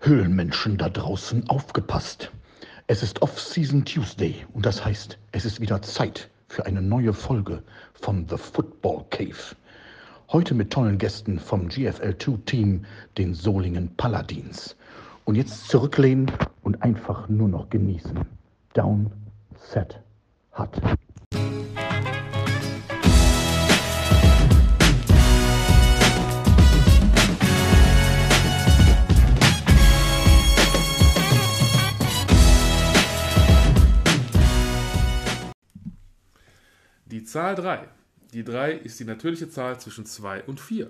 Höhlenmenschen da draußen aufgepasst. Es ist Off-Season Tuesday und das heißt, es ist wieder Zeit für eine neue Folge von The Football Cave. Heute mit tollen Gästen vom GFL2-Team, den Solingen Paladins. Und jetzt zurücklehnen und einfach nur noch genießen. Down, set, hut. Zahl 3. Die 3 ist die natürliche Zahl zwischen 2 und 4.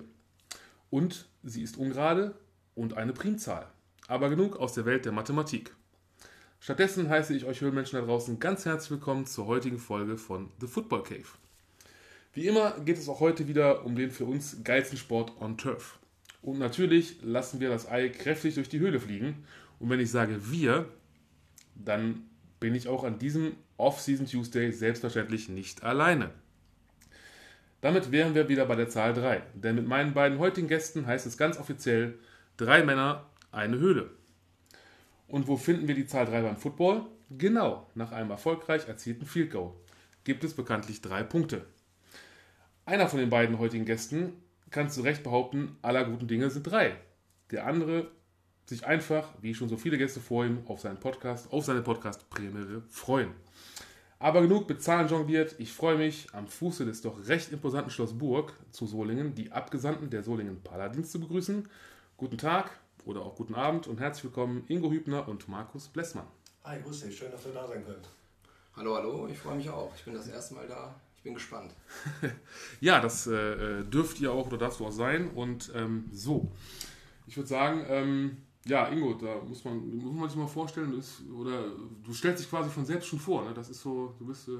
Und sie ist ungerade und eine Primzahl. Aber genug aus der Welt der Mathematik. Stattdessen heiße ich euch Höhlenmenschen da draußen ganz herzlich willkommen zur heutigen Folge von The Football Cave. Wie immer geht es auch heute wieder um den für uns geilsten Sport on Turf. Und natürlich lassen wir das Ei kräftig durch die Höhle fliegen. Und wenn ich sage wir, dann bin ich auch an diesem Off-Season Tuesday selbstverständlich nicht alleine. Damit wären wir wieder bei der Zahl 3, denn mit meinen beiden heutigen Gästen heißt es ganz offiziell drei Männer, eine Höhle. Und wo finden wir die Zahl 3 beim Football? Genau, nach einem erfolgreich erzielten Field Goal gibt es bekanntlich drei Punkte. Einer von den beiden heutigen Gästen kann zu Recht behaupten, aller guten Dinge sind drei. Der andere sich einfach, wie schon so viele Gäste vor ihm, auf seinen Podcast, auf seine Podcast-Premiere freuen. Aber genug bezahlen jongliert. Ich freue mich, am Fuße des doch recht imposanten Schloss Burg zu Solingen die Abgesandten der Solingen Paladins zu begrüßen. Guten Tag oder auch guten Abend und herzlich willkommen Ingo Hübner und Markus Blessmann. Hi, grüß dich, schön, dass ihr da sein könnt. Hallo, hallo, ich freue mich auch. Ich bin das erste Mal da. Ich bin gespannt. ja, das äh, dürft ihr auch oder darfst du auch sein. Und ähm, so, ich würde sagen, ähm, ja, Ingo, da muss man, muss man sich mal vorstellen, ist, oder du stellst dich quasi von selbst schon vor, ne? Das ist so, du bist äh,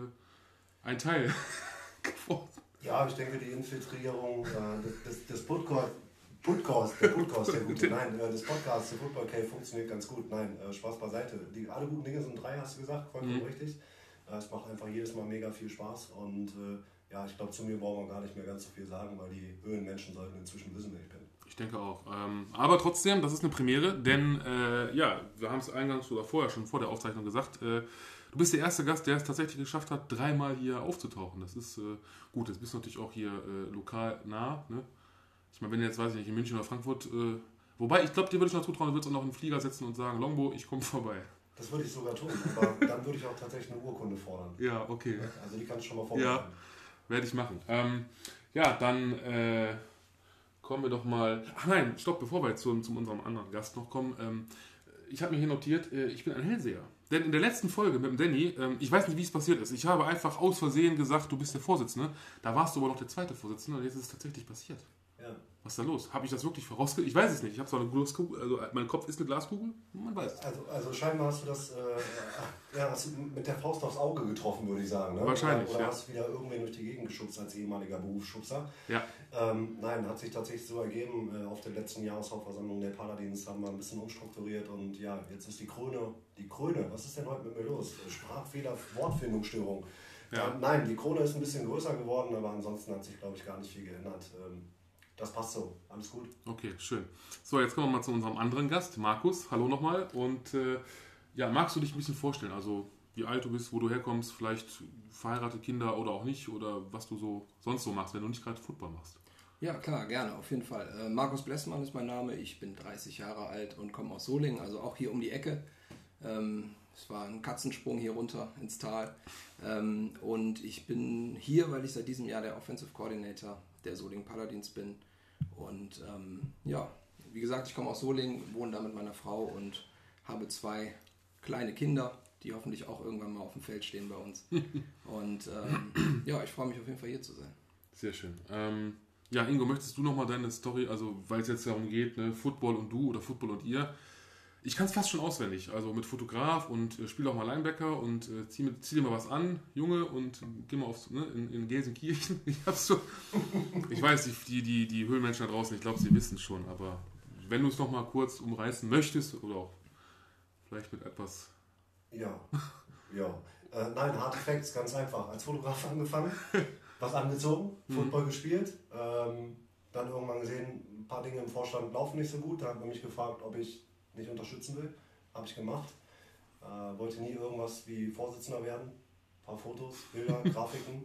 ein Teil geworden. Ja, ich denke, die Infiltrierung äh, des, des Podcast, Podcast, der Podcast, der gute, nein, äh, des Podcasts, der Football Cave funktioniert ganz gut. Nein, äh, Spaß beiseite. Die, alle guten Dinge sind drei, hast du gesagt, vollkommen mhm. richtig. Äh, es macht einfach jedes Mal mega viel Spaß und äh, ja, ich glaube, zu mir brauchen wir gar nicht mehr ganz so viel sagen, weil die Höhenmenschen sollten inzwischen wissen, wer ich bin. Ich denke auch. Ähm, aber trotzdem, das ist eine Premiere, denn äh, ja, wir haben es eingangs oder vorher schon vor der Aufzeichnung gesagt, äh, du bist der erste Gast, der es tatsächlich geschafft hat, dreimal hier aufzutauchen. Das ist äh, gut, jetzt bist du natürlich auch hier äh, lokal nah. Ne? Ich meine, wenn du jetzt, weiß ich nicht, in München oder Frankfurt, äh, wobei ich glaube, dir würde ich noch zutrauen, du würdest auch noch einen Flieger setzen und sagen, Longbo, ich komme vorbei. Das würde ich sogar tun, aber dann würde ich auch tatsächlich eine Urkunde fordern. Ja, okay. Also die kannst du schon mal vorbereiten. Ja, werde ich machen. Ähm, ja, dann äh, kommen wir doch mal. Ach nein, stopp, bevor wir jetzt zu, zu unserem anderen Gast noch kommen. Ähm, ich habe mir hier notiert, äh, ich bin ein Hellseher. Denn in der letzten Folge mit dem Danny, ähm, ich weiß nicht, wie es passiert ist. Ich habe einfach aus Versehen gesagt, du bist der Vorsitzende. Da warst du aber noch der zweite Vorsitzende und jetzt ist es tatsächlich passiert. Was ist da los? Habe ich das wirklich vorausgesetzt? Ich weiß es nicht. Ich habe zwar eine Glaskugel, also mein Kopf ist eine Glaskugel, man weiß es. Also, also scheinbar hast du das äh, ja, hast du mit der Faust aufs Auge getroffen, würde ich sagen. Ne? Wahrscheinlich. Oder, ja. hast du wieder irgendwen durch die Gegend geschubst als ehemaliger Berufsschubser. Ja. Ähm, nein, hat sich tatsächlich so ergeben. Äh, auf der letzten Jahreshauptversammlung der Paladins haben wir ein bisschen umstrukturiert und ja, jetzt ist die Krone, die Krone, was ist denn heute mit mir los? Sprachfehler, Wortfindungsstörung. Ja. Äh, nein, die Krone ist ein bisschen größer geworden, aber ansonsten hat sich, glaube ich, gar nicht viel geändert. Ähm, das passt so. Alles gut. Okay, schön. So, jetzt kommen wir mal zu unserem anderen Gast, Markus. Hallo nochmal. Und äh, ja, magst du dich ein bisschen vorstellen? Also, wie alt du bist, wo du herkommst, vielleicht verheiratete Kinder oder auch nicht oder was du so sonst so machst, wenn du nicht gerade Football machst? Ja, klar, gerne, auf jeden Fall. Äh, Markus Blessmann ist mein Name. Ich bin 30 Jahre alt und komme aus Solingen, also auch hier um die Ecke. Ähm, es war ein Katzensprung hier runter ins Tal. Ähm, und ich bin hier, weil ich seit diesem Jahr der Offensive Coordinator der Solingen Paladins bin. Und ähm, ja, wie gesagt, ich komme aus Solingen, wohne da mit meiner Frau und habe zwei kleine Kinder, die hoffentlich auch irgendwann mal auf dem Feld stehen bei uns. und ähm, ja, ich freue mich auf jeden Fall hier zu sein. Sehr schön. Ähm, ja, Ingo, möchtest du nochmal deine Story, also weil es jetzt darum geht, ne, Football und du oder Football und ihr, ich kann es fast schon auswendig, also mit Fotograf und äh, spiele auch mal Linebacker und äh, zieh, zieh, dir mal was an, Junge, und geh mal aufs, ne, in, in Gelsenkirchen. Ich hab's so. Ich weiß, die, die, die Höhlenmenschen da draußen, ich glaube, sie wissen es schon, aber wenn du es nochmal kurz umreißen möchtest oder auch vielleicht mit etwas. Ja, ja. Äh, nein, Hard Facts, ganz einfach. Als Fotograf angefangen, was angezogen, Football gespielt, ähm, dann irgendwann gesehen, ein paar Dinge im Vorstand laufen nicht so gut. Da hat man mich gefragt, ob ich nicht unterstützen will. Habe ich gemacht. Äh, wollte nie irgendwas wie Vorsitzender werden. Ein paar Fotos, Bilder, Grafiken.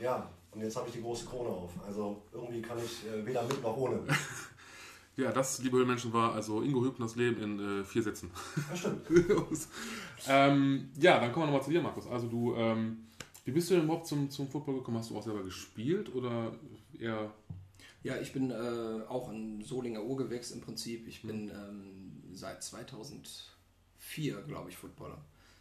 Ja, und jetzt habe ich die große Krone auf. Also irgendwie kann ich äh, weder mit noch ohne. Ja, das, liebe Höhlenmenschen, war also Ingo Hübners Leben in äh, vier Sätzen. Das stimmt. ähm, ja, dann kommen wir nochmal zu dir, Markus. Also du, ähm, wie bist du denn überhaupt zum, zum Football gekommen? Hast du auch selber gespielt oder eher... Ja, ich bin äh, auch ein Solinger Urgewächs im Prinzip. Ich bin ähm, seit 2004, glaube ich, Footballer.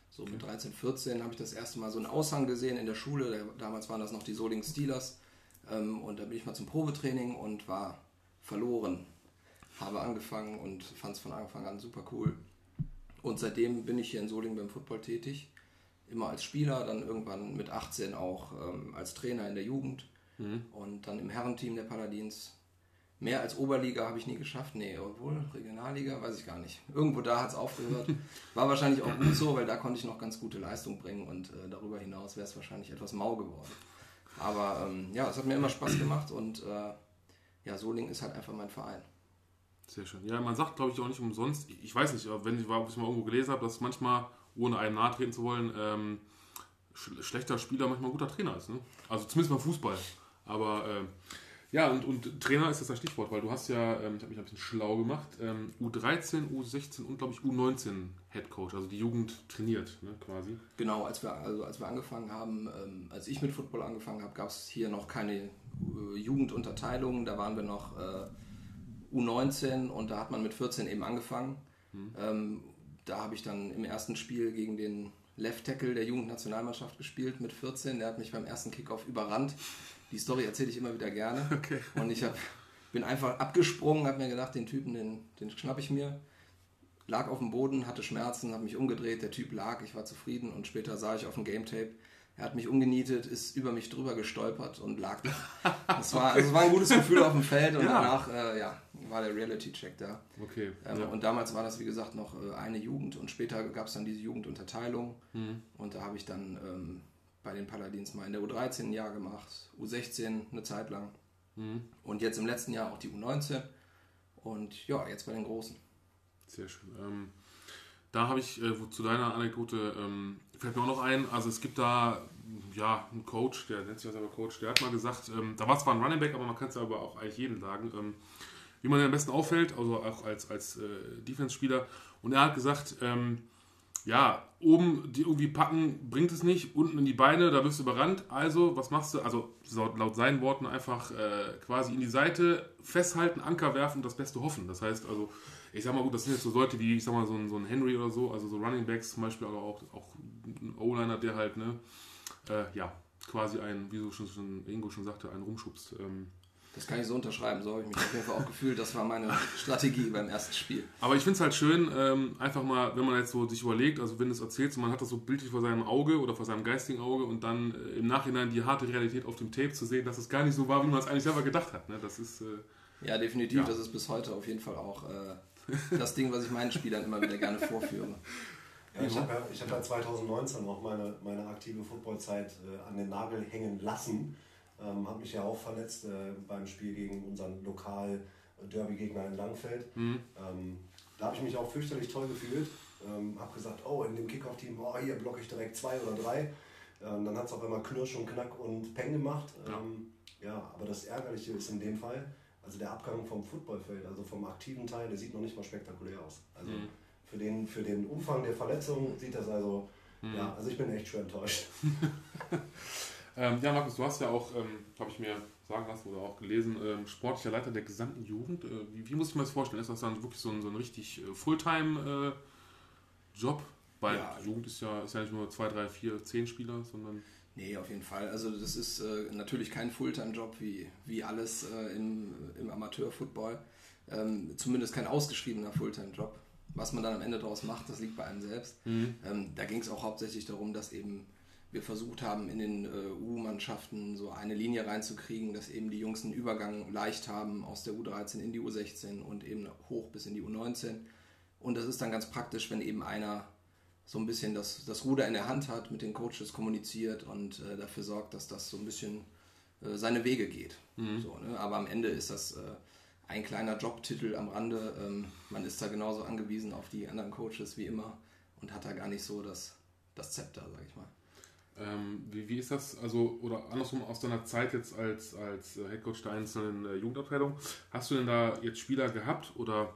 So mit 13, 14 habe ich das erste Mal so einen Aushang gesehen in der Schule. Damals waren das noch die Soling Steelers. Ähm, und da bin ich mal zum Probetraining und war verloren. Habe angefangen und fand es von Anfang an super cool. Und seitdem bin ich hier in Solingen beim Football tätig. Immer als Spieler, dann irgendwann mit 18 auch ähm, als Trainer in der Jugend und dann im Herrenteam der Paladins. Mehr als Oberliga habe ich nie geschafft. Nee, obwohl Regionalliga, weiß ich gar nicht. Irgendwo da hat es aufgehört. War wahrscheinlich auch gut so, weil da konnte ich noch ganz gute Leistung bringen und äh, darüber hinaus wäre es wahrscheinlich etwas mau geworden. Aber ähm, ja, es hat mir immer Spaß gemacht und äh, ja, Solingen ist halt einfach mein Verein. Sehr schön. Ja, man sagt, glaube ich, auch nicht umsonst, ich weiß nicht, wenn ich, ob ich mal irgendwo gelesen habe, dass manchmal, ohne einem nahe treten zu wollen, ähm, sch schlechter Spieler manchmal ein guter Trainer ist. Ne? Also zumindest beim Fußball. Aber ähm, ja, und, und Trainer ist das das Stichwort, weil du hast ja, ähm, ich habe mich ein bisschen schlau gemacht, ähm, U13, U16 und glaube ich U19 Head Coach, also die Jugend trainiert, ne, quasi. Genau, als wir, also als wir angefangen haben, ähm, als ich mit Football angefangen habe, gab es hier noch keine äh, Jugendunterteilung. Da waren wir noch äh, U19 und da hat man mit 14 eben angefangen. Ähm, da habe ich dann im ersten Spiel gegen den Left Tackle der Jugendnationalmannschaft gespielt mit 14. Der hat mich beim ersten Kickoff überrannt. Die Story erzähle ich immer wieder gerne. Okay. Und ich hab, bin einfach abgesprungen, habe mir gedacht, den Typen, den, den schnapp ich mir. Lag auf dem Boden, hatte Schmerzen, habe mich umgedreht, der Typ lag, ich war zufrieden und später sah ich auf dem Game Tape, er hat mich umgenietet, ist über mich drüber gestolpert und lag da. Das war, also es war ein gutes Gefühl auf dem Feld und Ja. danach äh, ja, war der Reality-Check da. Okay. Ähm, ja. Und damals war das, wie gesagt, noch äh, eine Jugend und später gab es dann diese Jugendunterteilung. Mhm. Und da habe ich dann ähm, bei den Paladins mal in der U13 ein Jahr gemacht, U16 eine Zeit lang Mhm. und jetzt im letzten Jahr auch die U19 und ja, jetzt bei den Großen. Sehr schön. Ähm, da habe ich äh, zu deiner Anekdote, ähm, fällt mir auch noch ein, also es gibt da ja einen Coach, der nennt sich ja selber Coach, der hat mal gesagt, ähm, da war zwar ein Running Back, aber man kann es ja aber auch eigentlich jedem sagen, ähm, wie man am besten auffällt, also auch als, als äh, Defense-Spieler. Und er hat gesagt, ähm, ja, oben die irgendwie packen bringt es nicht, unten in die Beine, da wirst du überrannt. Also, was machst du? Also, so laut seinen Worten einfach äh, quasi in die Seite festhalten, Anker werfen und das Beste hoffen. Das heißt also, ich sag mal gut, das sind jetzt so Leute wie, ich sag mal, so ein, so ein Henry oder so, also so Running Backs zum Beispiel, aber auch, auch ein O-Liner, der halt, ne, äh, ja, quasi ein, wie so schon, schon Ingo schon sagte, einen rumschubst. Ähm, Das kann ich so unterschreiben, so habe ich mich auf jeden Fall auch gefühlt. Das war meine Strategie beim ersten Spiel. Aber ich finde es halt schön, ähm, einfach mal, wenn man jetzt so sich überlegt, also wenn du es erzählst und man hat das so bildlich vor seinem Auge oder vor seinem geistigen Auge und dann äh, im Nachhinein die harte Realität auf dem Tape zu sehen, dass es gar nicht so war, wie man es eigentlich selber gedacht hat. Ne? Das ist, äh, Ja, definitiv. Ja. Das ist bis heute auf jeden Fall auch äh, das Ding, was ich meinen Spielern immer wieder gerne vorführe. Ja, ich habe ja, ich hab ja 2019 auch meine, meine aktive Footballzeit äh, an den Nagel hängen lassen. Ähm, habe mich ja auch verletzt äh, beim Spiel gegen unseren Lokal-Derby-Gegner in Langfeld. Ähm, da habe ich mich auch fürchterlich toll gefühlt. Ähm, habe gesagt, oh, in dem Kickoff-Team, oh, hier blocke ich direkt zwei oder drei. Ähm, dann hat es auf einmal Knirsch und Knack und Peng gemacht. Ähm, ja, aber das Ärgerliche ist in dem Fall, also der Abgang vom Footballfeld, also vom aktiven Teil, der sieht noch nicht mal spektakulär aus. Also für, den, für den Umfang der Verletzung sieht das also, ja, also ich bin echt schwer enttäuscht. ähm, ja, Markus, du hast ja auch, ähm, habe ich mir sagen lassen oder auch gelesen, ähm, sportlicher Leiter der gesamten Jugend. Äh, wie, wie muss ich mir das vorstellen? Ist das dann wirklich so ein, so ein richtig äh, Fulltime-Job? Weil Ja. Jugend ist ja, ist ja nicht nur zwei, drei, vier, zehn Spieler, sondern. Nee, auf jeden Fall. Also das ist äh, natürlich kein Fulltime-Job wie, wie alles äh, im, im Amateur-Football. Ähm, zumindest kein ausgeschriebener Fulltime-Job. Was man dann am Ende daraus macht, das liegt bei einem selbst. Ähm, da ging es auch hauptsächlich darum, dass eben wir versucht haben, in den äh, U-Mannschaften so eine Linie reinzukriegen, dass eben die Jungs einen Übergang leicht haben aus der U13 in die U16 und eben hoch bis in die U19. Und das ist dann ganz praktisch, wenn eben einer so ein bisschen das, das Ruder in der Hand hat, mit den Coaches kommuniziert und äh, dafür sorgt, dass das so ein bisschen äh, seine Wege geht. So, ne? Aber am Ende ist das äh, ein kleiner Jobtitel am Rande. Ähm, man ist da genauso angewiesen auf die anderen Coaches wie immer und hat da gar nicht so das, das Zepter, sag ich mal. Ähm, wie, wie ist das, also, oder andersrum aus deiner Zeit jetzt als, als äh, Headcoach der einzelnen äh, Jugendabteilung, hast du denn da jetzt Spieler gehabt oder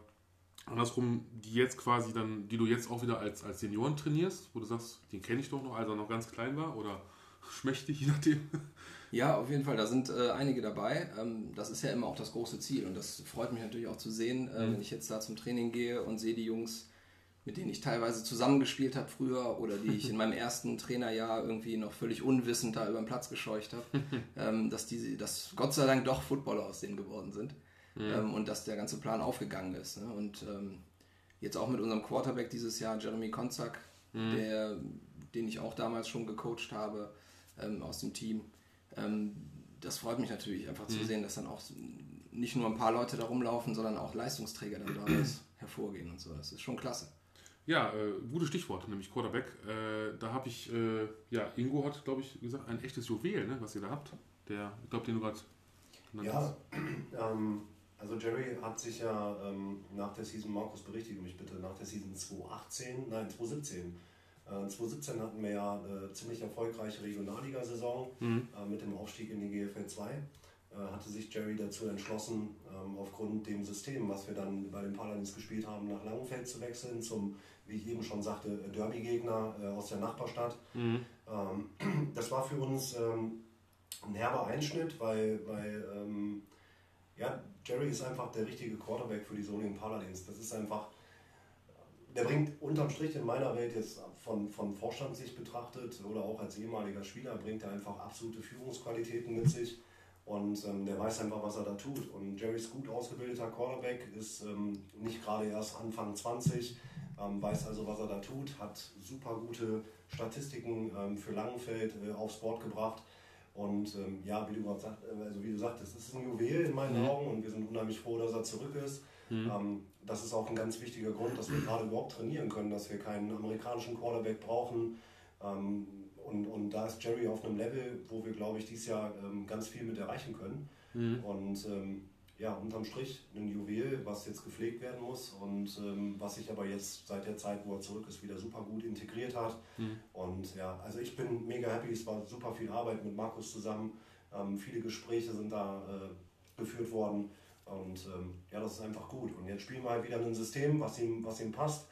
andersrum, die jetzt quasi dann, die du jetzt auch wieder als, als Senioren trainierst, wo du sagst, den kenne ich doch noch, als er noch ganz klein war oder schmächtig, je nachdem? Ja, auf jeden Fall, da sind äh, einige dabei. Ähm, das ist ja immer auch das große Ziel und das freut mich natürlich auch zu sehen, äh, mhm. wenn ich jetzt da zum Training gehe und sehe die Jungs mit denen ich teilweise zusammengespielt habe früher oder die ich in meinem ersten Trainerjahr irgendwie noch völlig unwissend da über den Platz gescheucht habe, ähm, dass die, dass Gott sei Dank doch Footballer aus denen geworden sind mhm. ähm, und dass der ganze Plan aufgegangen ist. Ne? Und ähm, jetzt auch mit unserem Quarterback dieses Jahr, Jeremy Konzak, mhm. der, den ich auch damals schon gecoacht habe ähm, aus dem Team. Ähm, das freut mich natürlich einfach mhm. zu sehen, dass dann auch nicht nur ein paar Leute da rumlaufen, sondern auch Leistungsträger dann daraus hervorgehen und so. Das ist schon klasse. Ja, äh, gutes Stichwort, nämlich Quarterback. Äh, da habe ich, äh, ja, Ingo hat, glaube ich, gesagt, ein echtes Juwel, ne, was ihr da habt. Der, ich glaube, den du gerade ja. Ähm, also Jerry hat sich ja ähm, nach der Season, Markus berichtige mich bitte, nach der Season 2018, nein 2017, 2017 äh, hatten wir ja eine ziemlich erfolgreiche Regionalliga-Saison mhm. Äh, mit dem Aufstieg in die GFL 2. Äh, hatte sich Jerry dazu entschlossen, ähm, aufgrund dem System, was wir dann bei den Paladins gespielt haben, nach Langenfeld zu wechseln, zum, wie ich eben schon sagte, Derby-Gegner äh, aus der Nachbarstadt. Mhm. Ähm, das war für uns ähm, ein herber Einschnitt, weil, weil ja, Jerry ist einfach der richtige Quarterback für die Solingen Paladins. Das ist einfach, der bringt unterm Strich in meiner Welt jetzt von, von Vorstandssicht betrachtet oder auch als ehemaliger Spieler, bringt er einfach absolute Führungsqualitäten mit sich und ähm, der weiß einfach, was er da tut. Und Jerry ist gut ausgebildeter Quarterback, ist ähm, nicht gerade erst Anfang 20, ähm, weiß also, was er da tut, hat super gute Statistiken ähm, für Langenfeld äh, aufs Board gebracht. Und ähm, ja, wie du gerade sagt, äh, also wie du sagtest, es ist ein Juwel in meinen mhm. Augen und wir sind unheimlich froh, dass er zurück ist. Mhm. Ähm, das ist auch ein ganz wichtiger Grund, dass wir gerade überhaupt trainieren können, dass wir keinen amerikanischen Quarterback brauchen. Und, und da ist Jerry auf einem Level, wo wir, glaube ich, dieses Jahr ähm, ganz viel mit erreichen können. Mhm. Und ähm, ja, unterm Strich ein Juwel, was jetzt gepflegt werden muss und ähm, was sich aber jetzt seit der Zeit, wo er zurück ist, wieder super gut integriert hat. Mhm. Und ja, also ich bin mega happy, es war super viel Arbeit mit Markus zusammen. Ähm, viele Gespräche sind da äh, geführt worden. Und ähm, ja, das ist einfach gut. Und jetzt spielen wir halt wieder ein System, was ihm, was ihm passt.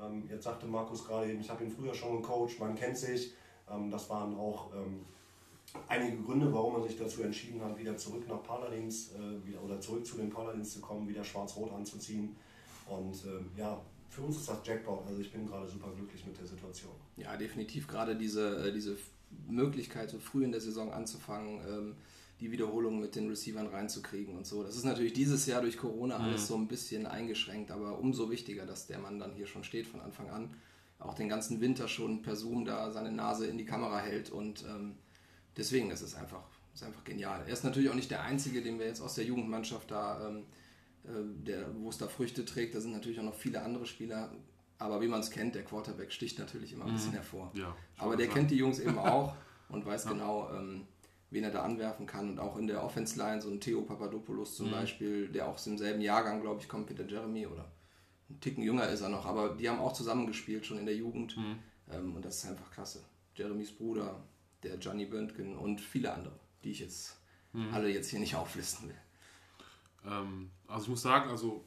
Ähm, jetzt sagte Markus gerade eben, ich habe ihn früher schon gecoacht, man kennt sich. Ähm, das waren auch ähm, einige Gründe, warum man sich dazu entschieden hat, wieder zurück nach Paladins äh, wieder, oder zurück zu den Paladins zu kommen, wieder schwarz-rot anzuziehen. Und ähm, ja, für uns ist das Jackpot. Also ich bin gerade super glücklich mit der Situation. Ja, definitiv. Gerade diese, äh, diese Möglichkeit, so früh in der Saison anzufangen, die Wiederholungen mit den Receivern reinzukriegen und so. Das ist natürlich dieses Jahr durch Corona mhm. alles so ein bisschen eingeschränkt, aber umso wichtiger, dass der Mann dann hier schon steht von Anfang an auch den ganzen Winter schon per Zoom da seine Nase in die Kamera hält und ähm, deswegen ist es einfach, ist einfach genial. Er ist natürlich auch nicht der Einzige, den wir jetzt aus der Jugendmannschaft da, ähm, äh, wo es da Früchte trägt. Da sind natürlich auch noch viele andere Spieler. Aber wie man es kennt, der Quarterback sticht natürlich immer ein bisschen mhm. hervor. Ja, aber der kennt die Jungs eben auch und weiß ja. genau, ähm, wen er da anwerfen kann. Und auch in der Offense Line, so ein Theo Papadopoulos zum mhm. Beispiel, der auch im selben Jahrgang, glaube ich, kommt wie der Jeremy oder ein Ticken jünger ist er noch, aber die haben auch zusammengespielt, schon in der Jugend. Mhm. Ähm, und das ist einfach klasse. Jeremys Bruder, der Johnny Böntgen und viele andere, die ich jetzt mhm. alle jetzt hier nicht auflisten will. Ähm, also ich muss sagen, also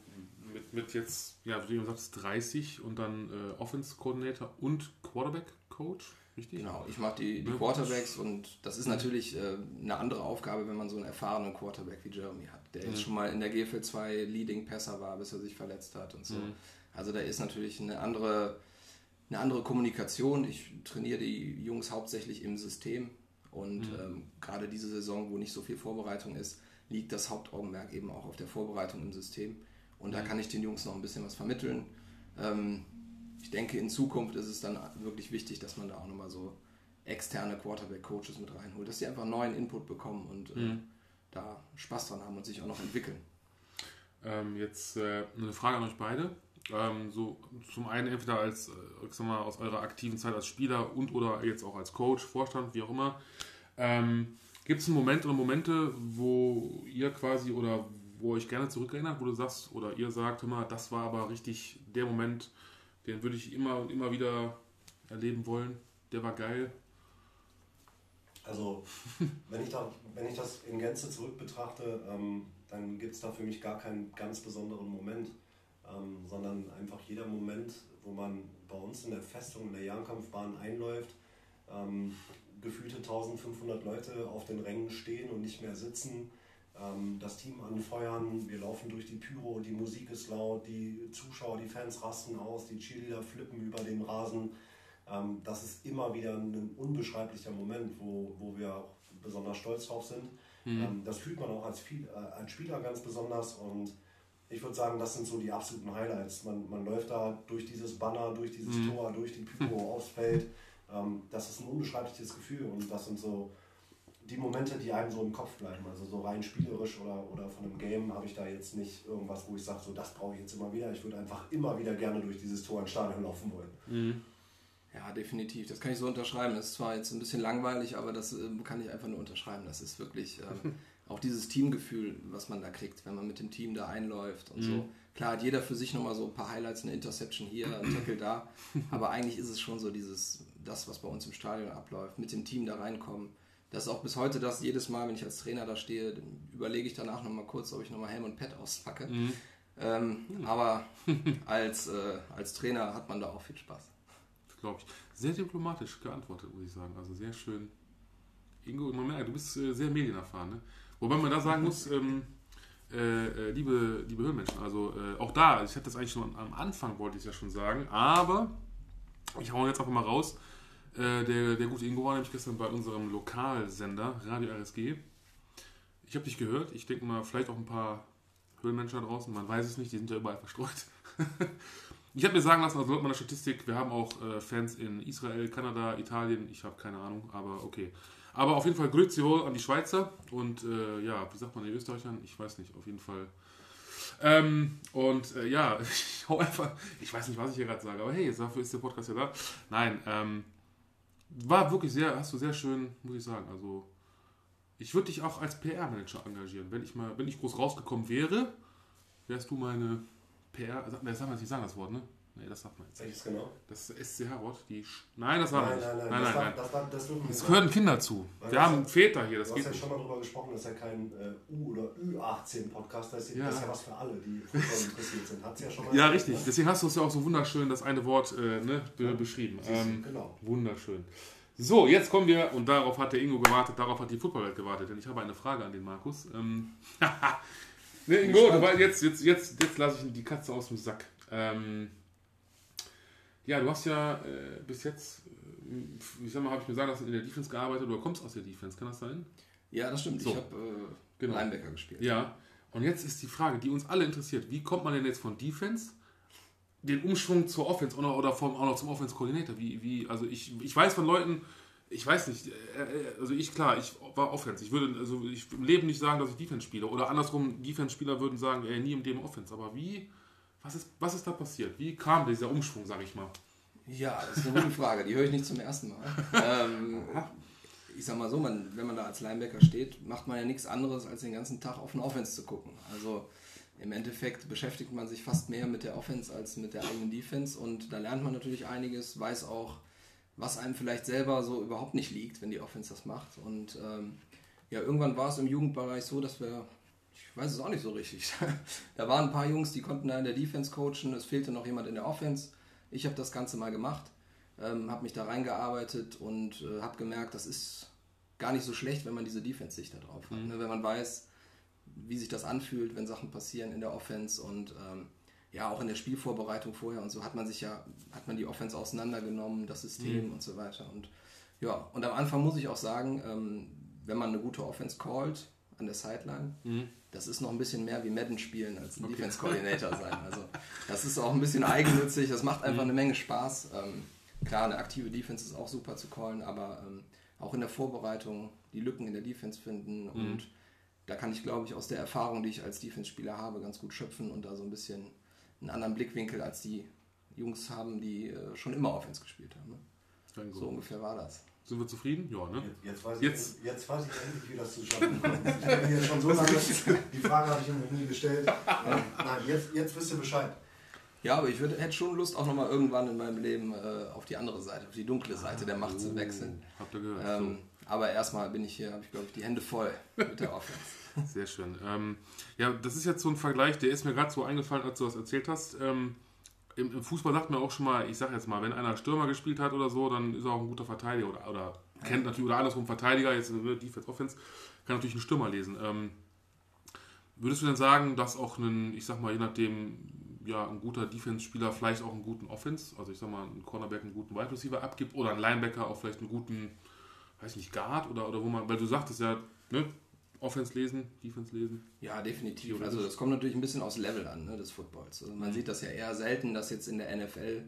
mit, mit jetzt, ja, wie du sagst, 30 und dann äh, Offense-Coordinator und Quarterback-Coach Richtig? Genau, ich mache die, die Quarterbacks und das ist natürlich äh, eine andere Aufgabe, wenn man so einen erfahrenen Quarterback wie Jeremy hat, der jetzt schon mal in der GFL 2 Leading Passer war, bis er sich verletzt hat und so. Mhm. Also da ist natürlich eine andere, eine andere Kommunikation. Ich trainiere die Jungs hauptsächlich im System und mhm. ähm, gerade diese Saison, wo nicht so viel Vorbereitung ist, liegt das Hauptaugenmerk eben auch auf der Vorbereitung im System. Und da kann ich den Jungs noch ein bisschen was vermitteln. Ähm, ich denke, in Zukunft ist es dann wirklich wichtig, dass man da auch nochmal so externe Quarterback-Coaches mit reinholt, dass sie einfach neuen Input bekommen und äh, mhm. äh, da Spaß dran haben und sich auch noch entwickeln. Ähm, jetzt äh, eine Frage an euch beide. Ähm, so zum einen entweder als, äh, sag mal, aus eurer aktiven Zeit als Spieler und oder jetzt auch als Coach, Vorstand, wie auch immer. Ähm, Gibt es Momente oder Momente, wo ihr quasi oder wo euch gerne zurückerinnert, wo du sagst, oder ihr sagt, mal, das war aber richtig der Moment, den würde ich immer und immer wieder erleben wollen. Der war geil. Also, wenn ich, da, wenn ich das in Gänze zurück betrachte, ähm, dann gibt es da für mich gar keinen ganz besonderen Moment, ähm, sondern einfach jeder Moment, wo man bei uns in der Festung, in der Jahrenkampfbahn einläuft, ähm, gefühlte 1500 Leute auf den Rängen stehen und nicht mehr sitzen, ähm, das Team anfeuern, wir laufen durch die Pyro, die Musik ist laut, die Zuschauer, die Fans rasten aus, die Cheerleader flippen über den Rasen. Ähm, das ist immer wieder ein unbeschreiblicher Moment, wo, wo wir auch besonders stolz drauf sind. Mhm. Ähm, das fühlt man auch als, viel, äh, als Spieler ganz besonders und ich würde sagen, das sind so die absoluten Highlights. Man, man läuft da durch dieses Banner, durch dieses mhm. Tor, durch die Pyro aufs Feld. Ähm, das ist ein unbeschreibliches Gefühl und das sind so die Momente, die einem so im Kopf bleiben. Also so rein spielerisch oder, oder von einem Game habe ich da jetzt nicht irgendwas, wo ich sage, so das brauche ich jetzt immer wieder. Ich würde einfach immer wieder gerne durch dieses Tor ins Stadion laufen wollen. Mhm. Ja, definitiv. Das kann ich so unterschreiben. Das ist zwar jetzt ein bisschen langweilig, aber das äh, kann ich einfach nur unterschreiben. Das ist wirklich äh, auch dieses Teamgefühl, was man da kriegt, wenn man mit dem Team da einläuft und mhm. so. Klar hat jeder für sich nochmal so ein paar Highlights, eine Interception hier, ein Tackle da, aber eigentlich ist es schon so dieses, das, was bei uns im Stadion abläuft, mit dem Team da reinkommen. Das ist auch bis heute das, jedes Mal, wenn ich als Trainer da stehe, überlege ich danach nochmal kurz, ob ich nochmal Helm und Pad auspacke. Mhm. Ähm, aber als, äh, als Trainer hat man da auch viel Spaß. Glaube ich. Sehr diplomatisch geantwortet, muss ich sagen. Also sehr schön. Ingo, man merkt, du bist äh, sehr medienerfahren. Ne? Wobei man da sagen muss, ähm, äh, äh, liebe, liebe Höhenmenschen, also äh, auch da, ich hatte das eigentlich schon am Anfang, wollte ich ja schon sagen, aber ich hau jetzt einfach mal raus. Äh, der, der gute Ingo war nämlich gestern bei unserem Lokalsender, Radio RSG. Ich habe dich gehört, ich denke mal, vielleicht auch ein paar Höhenmenschen da draußen, man weiß es nicht, die sind ja überall verstreut. ich habe mir sagen lassen, also laut meiner Statistik, wir haben auch äh, Fans in Israel, Kanada, Italien, ich habe keine Ahnung, aber okay. Aber auf jeden Fall Grüezi an die Schweizer und äh, ja, wie sagt man den Österreichern? Ich weiß nicht, auf jeden Fall. Ähm, und äh, ja, ich hau einfach, ich weiß nicht, was ich hier gerade sage, aber hey, dafür ist der Podcast ja da. Nein, ähm, war wirklich sehr, hast du sehr schön, muss ich sagen. Also, ich würde dich auch als PR-Manager engagieren. Wenn ich mal, wenn ich groß rausgekommen wäre, wärst du meine PR, sag, darf man nicht sagen, das Wort, ne? Nee, das sagt man jetzt. Welches genau? Das SCH-Wort. Die nein, das sagen wir nicht. Nein, nein, nein. nein, das, nein, das, das, das, das, das gehören Kinder zu. Weil wir haben Väter hier, das du hast ja schon mal darüber gesprochen, das ist ja kein äh, U- oder Ü18-Podcast, das, ist ja. das ist ja was für alle, die Fußball interessiert sind. Hat's ja schon mal Ja, richtig. Ne? Deswegen hast du es ja auch so wunderschön, das eine Wort äh, ne, be beschrieben. Ähm, genau. Wunderschön. So, jetzt kommen wir, und darauf hat der Ingo gewartet, darauf hat die Footballwelt gewartet, denn ich habe eine Frage an den Markus. Ähm, ne, Ingo, jetzt, jetzt, jetzt, jetzt lasse ich die Katze aus dem Sack. Ähm, ja, du hast ja äh, bis jetzt, äh, ich sag mal, habe ich mir sagen lassen, in der Defense gearbeitet oder kommst aus der Defense, kann das sein? Ja, das stimmt. So. Ich habe äh, Genau. Linebacker gespielt. Ja, und jetzt ist die Frage, die uns alle interessiert, wie kommt man denn jetzt von Defense den Umschwung zur Offense oder, oder vom, auch noch zum Offense-Coordinator? Wie, wie, also ich, ich weiß von Leuten, ich weiß nicht, äh, äh, also ich, klar, ich war Offense. Ich würde also ich im Leben nicht sagen, dass ich Defense spiele. Oder andersrum, Defense-Spieler würden sagen, ey, nie im Leben Offense. Aber wie, was ist, was ist da passiert? Wie kam dieser Umschwung, sag ich mal? Ja, das ist eine gute Frage. Die höre ich nicht zum ersten Mal. ähm, ich sag mal so, man, wenn man da als Linebacker steht, macht man ja nichts anderes, als den ganzen Tag auf den Offense zu gucken. Also im Endeffekt beschäftigt man sich fast mehr mit der Offense als mit der eigenen Defense und da lernt man natürlich einiges, weiß auch, was einem vielleicht selber so überhaupt nicht liegt, wenn die Offense das macht. Und ähm, ja, irgendwann war es im Jugendbereich so, dass wir, ich weiß es auch nicht so richtig, da waren ein paar Jungs, die konnten da in der Defense coachen, es fehlte noch jemand in der Offense. Ich habe das Ganze mal gemacht, ähm, habe mich da reingearbeitet und äh, habe gemerkt, das ist gar nicht so schlecht, wenn man diese Defense-Sicht da drauf hat. Mhm. Ne? Wenn man weiß, wie sich das anfühlt, wenn Sachen passieren in der Offense und ähm, ja, auch in der Spielvorbereitung vorher und so hat man sich ja, hat man die Offense auseinandergenommen, das System Mhm. und so weiter. Und ja, und am Anfang muss ich auch sagen, ähm, wenn man eine gute Offense callt an der Sideline, Mhm. das ist noch ein bisschen mehr wie Madden spielen als ein Defense Coordinator sein. Also das ist auch ein bisschen eigennützig, das macht einfach Mhm. eine Menge Spaß. Ähm, klar, eine aktive Defense ist auch super zu callen, aber ähm, auch in der Vorbereitung die Lücken in der Defense finden und da kann ich, glaube ich, aus der Erfahrung, die ich als Defense-Spieler habe, ganz gut schöpfen und da so ein bisschen einen anderen Blickwinkel als die Jungs haben, die äh, schon immer Offense gespielt haben. Ne? So ungefähr war das. Sind wir zufrieden? Ja, ne? Jetzt, jetzt, weiß Jetzt- Ich, jetzt weiß ich endlich, wie das zustande kommt. Ich bin hier schon so lange. Die Frage habe ich ihm noch nie gestellt. Ähm, Nein, jetzt, jetzt wisst ihr Bescheid. Ja, aber ich würd, hätte schon Lust, auch nochmal irgendwann in meinem Leben äh, auf die andere Seite, auf die dunkle Seite der Macht zu wechseln. Habt ihr gehört? Ähm, aber erstmal bin ich hier, habe ich glaube ich die Hände voll mit der Offense. so, sehr schön. Ähm, ja, das ist jetzt so ein Vergleich, der ist mir gerade so eingefallen, als du das erzählt hast. Ähm, im, Im Fußball sagt man auch schon mal, ich sag jetzt mal, wenn einer Stürmer gespielt hat oder so, dann ist er auch ein guter Verteidiger oder, oder kennt natürlich, oder andersrum Verteidiger, jetzt ne, Defense, Offense, kann natürlich einen Stürmer lesen. Ähm, würdest du denn sagen, dass auch ein, ich sag mal, je nachdem, ja, ein guter Defense-Spieler vielleicht auch einen guten Offense, also ich sag mal, ein Cornerback einen guten Wide Receiver abgibt oder ein Linebacker auch vielleicht einen guten, weiß nicht, Guard oder, oder wo man, weil du sagtest ja, ne, Offense lesen, Defense lesen. Ja, definitiv. Also das kommt natürlich ein bisschen aufs Level an, ne, des Footballs. Also man sieht das ja eher selten, dass jetzt in der NFL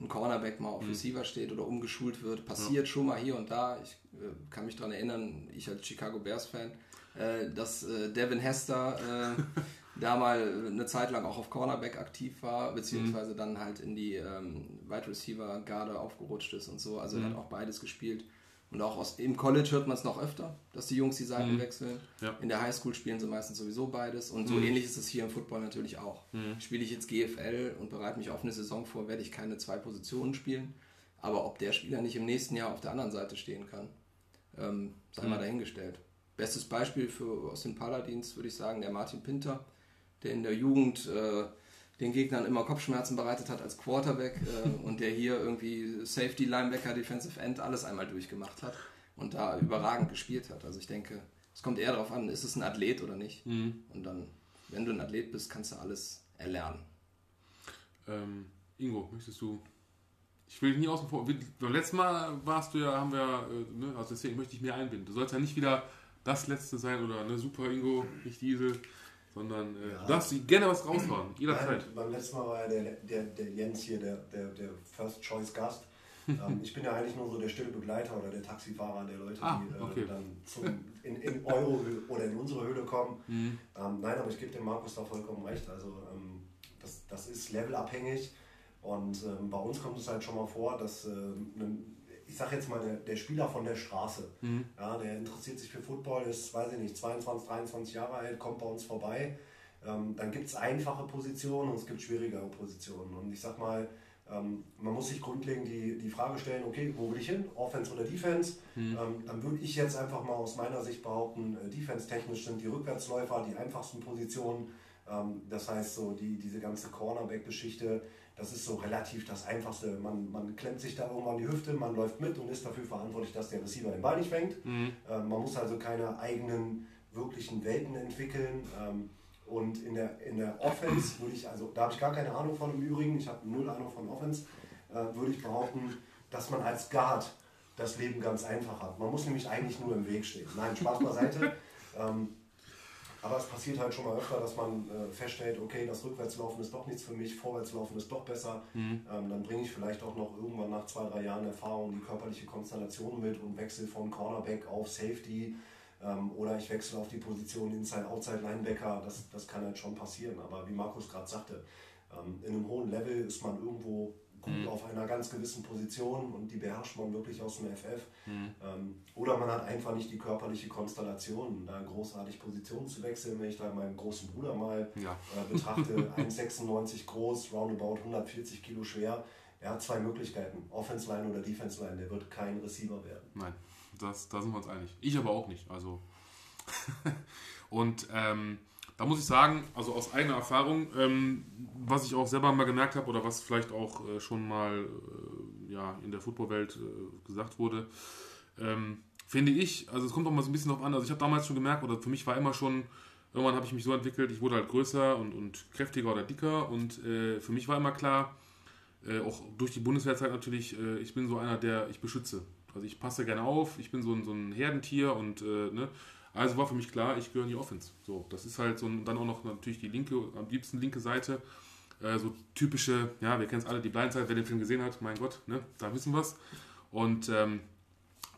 ein Cornerback mal auf Receiver steht oder umgeschult wird. Passiert schon mal hier und da. Ich äh, kann mich daran erinnern, ich als Chicago Bears-Fan, äh, dass äh, Devin Hester äh, da mal eine Zeit lang auch auf Cornerback aktiv war, beziehungsweise dann halt in die ähm, Wide Receiver-Garde aufgerutscht ist und so. Also er hat auch beides gespielt. Und auch aus, im College hört man es noch öfter, dass die Jungs die Seiten wechseln. Ja. In der Highschool spielen sie meistens sowieso beides. Und so ähnlich ist es hier im Football natürlich auch. Spiele ich jetzt GFL und bereite mich auf eine Saison vor, werde ich keine zwei Positionen spielen. Aber ob der Spieler nicht im nächsten Jahr auf der anderen Seite stehen kann, ähm, sei mal dahingestellt. Bestes Beispiel für, aus den Paladins würde ich sagen, der Martin Pinter, der in der Jugend äh, den Gegnern immer Kopfschmerzen bereitet hat als Quarterback äh, und der hier irgendwie Safety, Linebacker, Defensive End alles einmal durchgemacht hat und da überragend gespielt hat. Also ich denke, es kommt eher darauf an, ist es ein Athlet oder nicht. Und dann, wenn du ein Athlet bist, kannst du alles erlernen. Ähm, Ingo, möchtest du. Ich will dich nie außen vor. Beim letzten Mal warst du ja, haben wir, äh, ne, also deswegen möchte ich mir einbinden. Du sollst ja nicht wieder das letzte sein oder ne, super Ingo, nicht Diesel, sondern äh, Ja. du darfst gerne was raushauen, jederzeit. Nein, beim letzten Mal war ja der, der, der Jens hier der, der, der First Choice Gast. ähm, ich bin ja eigentlich nur so der stille Begleiter oder der Taxifahrer der Leute, Ah, die äh, okay. dann zum, in, in eure Höhle oder in unsere Höhle kommen. Mhm. Ähm, nein, aber ich gebe dem Markus da vollkommen recht. Also ähm, das, das ist levelabhängig und ähm, bei uns kommt es halt schon mal vor, dass ähm, ein, ich sage jetzt mal der, der Spieler von der Straße, Mhm. ja, der interessiert sich für Football, ist, weiß ich nicht, 22, 23 Jahre alt, kommt bei uns vorbei. Ähm, dann gibt es einfache Positionen und es gibt schwierigere Positionen. Und ich sag mal, ähm, man muss sich grundlegend die, die Frage stellen, okay, wo will ich hin? Offense oder Defense? Ähm, dann würde ich jetzt einfach mal aus meiner Sicht behaupten, äh, defense-technisch sind die Rückwärtsläufer die einfachsten Positionen. Ähm, das heißt, so die, diese ganze Cornerback-Geschichte, das ist so relativ das Einfachste. Man, man klemmt sich da irgendwann die Hüfte, man läuft mit und ist dafür verantwortlich, dass der Receiver den Ball nicht fängt. Ähm, man muss also keine eigenen wirklichen Welten entwickeln. Ähm, und in der, in der Offense würde ich, also da habe ich gar keine Ahnung von im Übrigen, ich habe null Ahnung von Offense, äh, würde ich behaupten, dass man als Guard das Leben ganz einfach hat. Man muss nämlich eigentlich nur im Weg stehen. Nein, Spaß beiseite. ähm, aber es passiert halt schon mal öfter, dass man äh, feststellt, okay, das Rückwärtslaufen ist doch nichts für mich, Vorwärtslaufen ist doch besser. Ähm, dann bringe ich vielleicht auch noch irgendwann nach zwei, drei Jahren Erfahrung die körperliche Konstellation mit und wechsle von Cornerback auf Safety. Ähm, oder ich wechsle auf die Position Inside, Outside Linebacker. Das, das kann halt schon passieren. Aber wie Markus gerade sagte, ähm, in einem hohen Level ist man irgendwo gut auf einer ganz gewissen Position und die beherrscht man wirklich aus dem FF. Ähm, oder man hat einfach nicht die körperliche Konstellation, da großartig Positionen zu wechseln. Wenn ich da meinen großen Bruder mal Ja. äh, betrachte, 1,96 groß, roundabout 140 Kilo schwer. Er hat zwei Möglichkeiten, Offense Line oder Defense Line. Der wird kein Receiver werden. Nein, das, da sind wir uns einig. Ich aber auch nicht. Also. Und ähm, da muss ich sagen, also aus eigener Erfahrung, ähm, was ich auch selber mal gemerkt habe oder was vielleicht auch äh, schon mal äh, ja, in der Footballwelt äh, gesagt wurde, ähm, finde ich, also es kommt auch mal so ein bisschen drauf an. Also ich habe damals schon gemerkt, oder für mich war immer schon, irgendwann habe ich mich so entwickelt, ich wurde halt größer und, und kräftiger oder dicker und äh, für mich war immer klar, äh, auch durch die Bundeswehrzeit natürlich, äh, ich bin so einer, der ich beschütze. Also ich passe gerne auf, ich bin so ein, so ein Herdentier und ne, also war für mich klar, ich gehöre in die Offense. So, das ist halt so ein, dann auch noch natürlich die linke, am liebsten linke Seite. Äh, so typische, ja, wir kennen es alle, die Blindside, wer den Film gesehen hat, mein Gott, ne, da wissen wir es. Und ähm,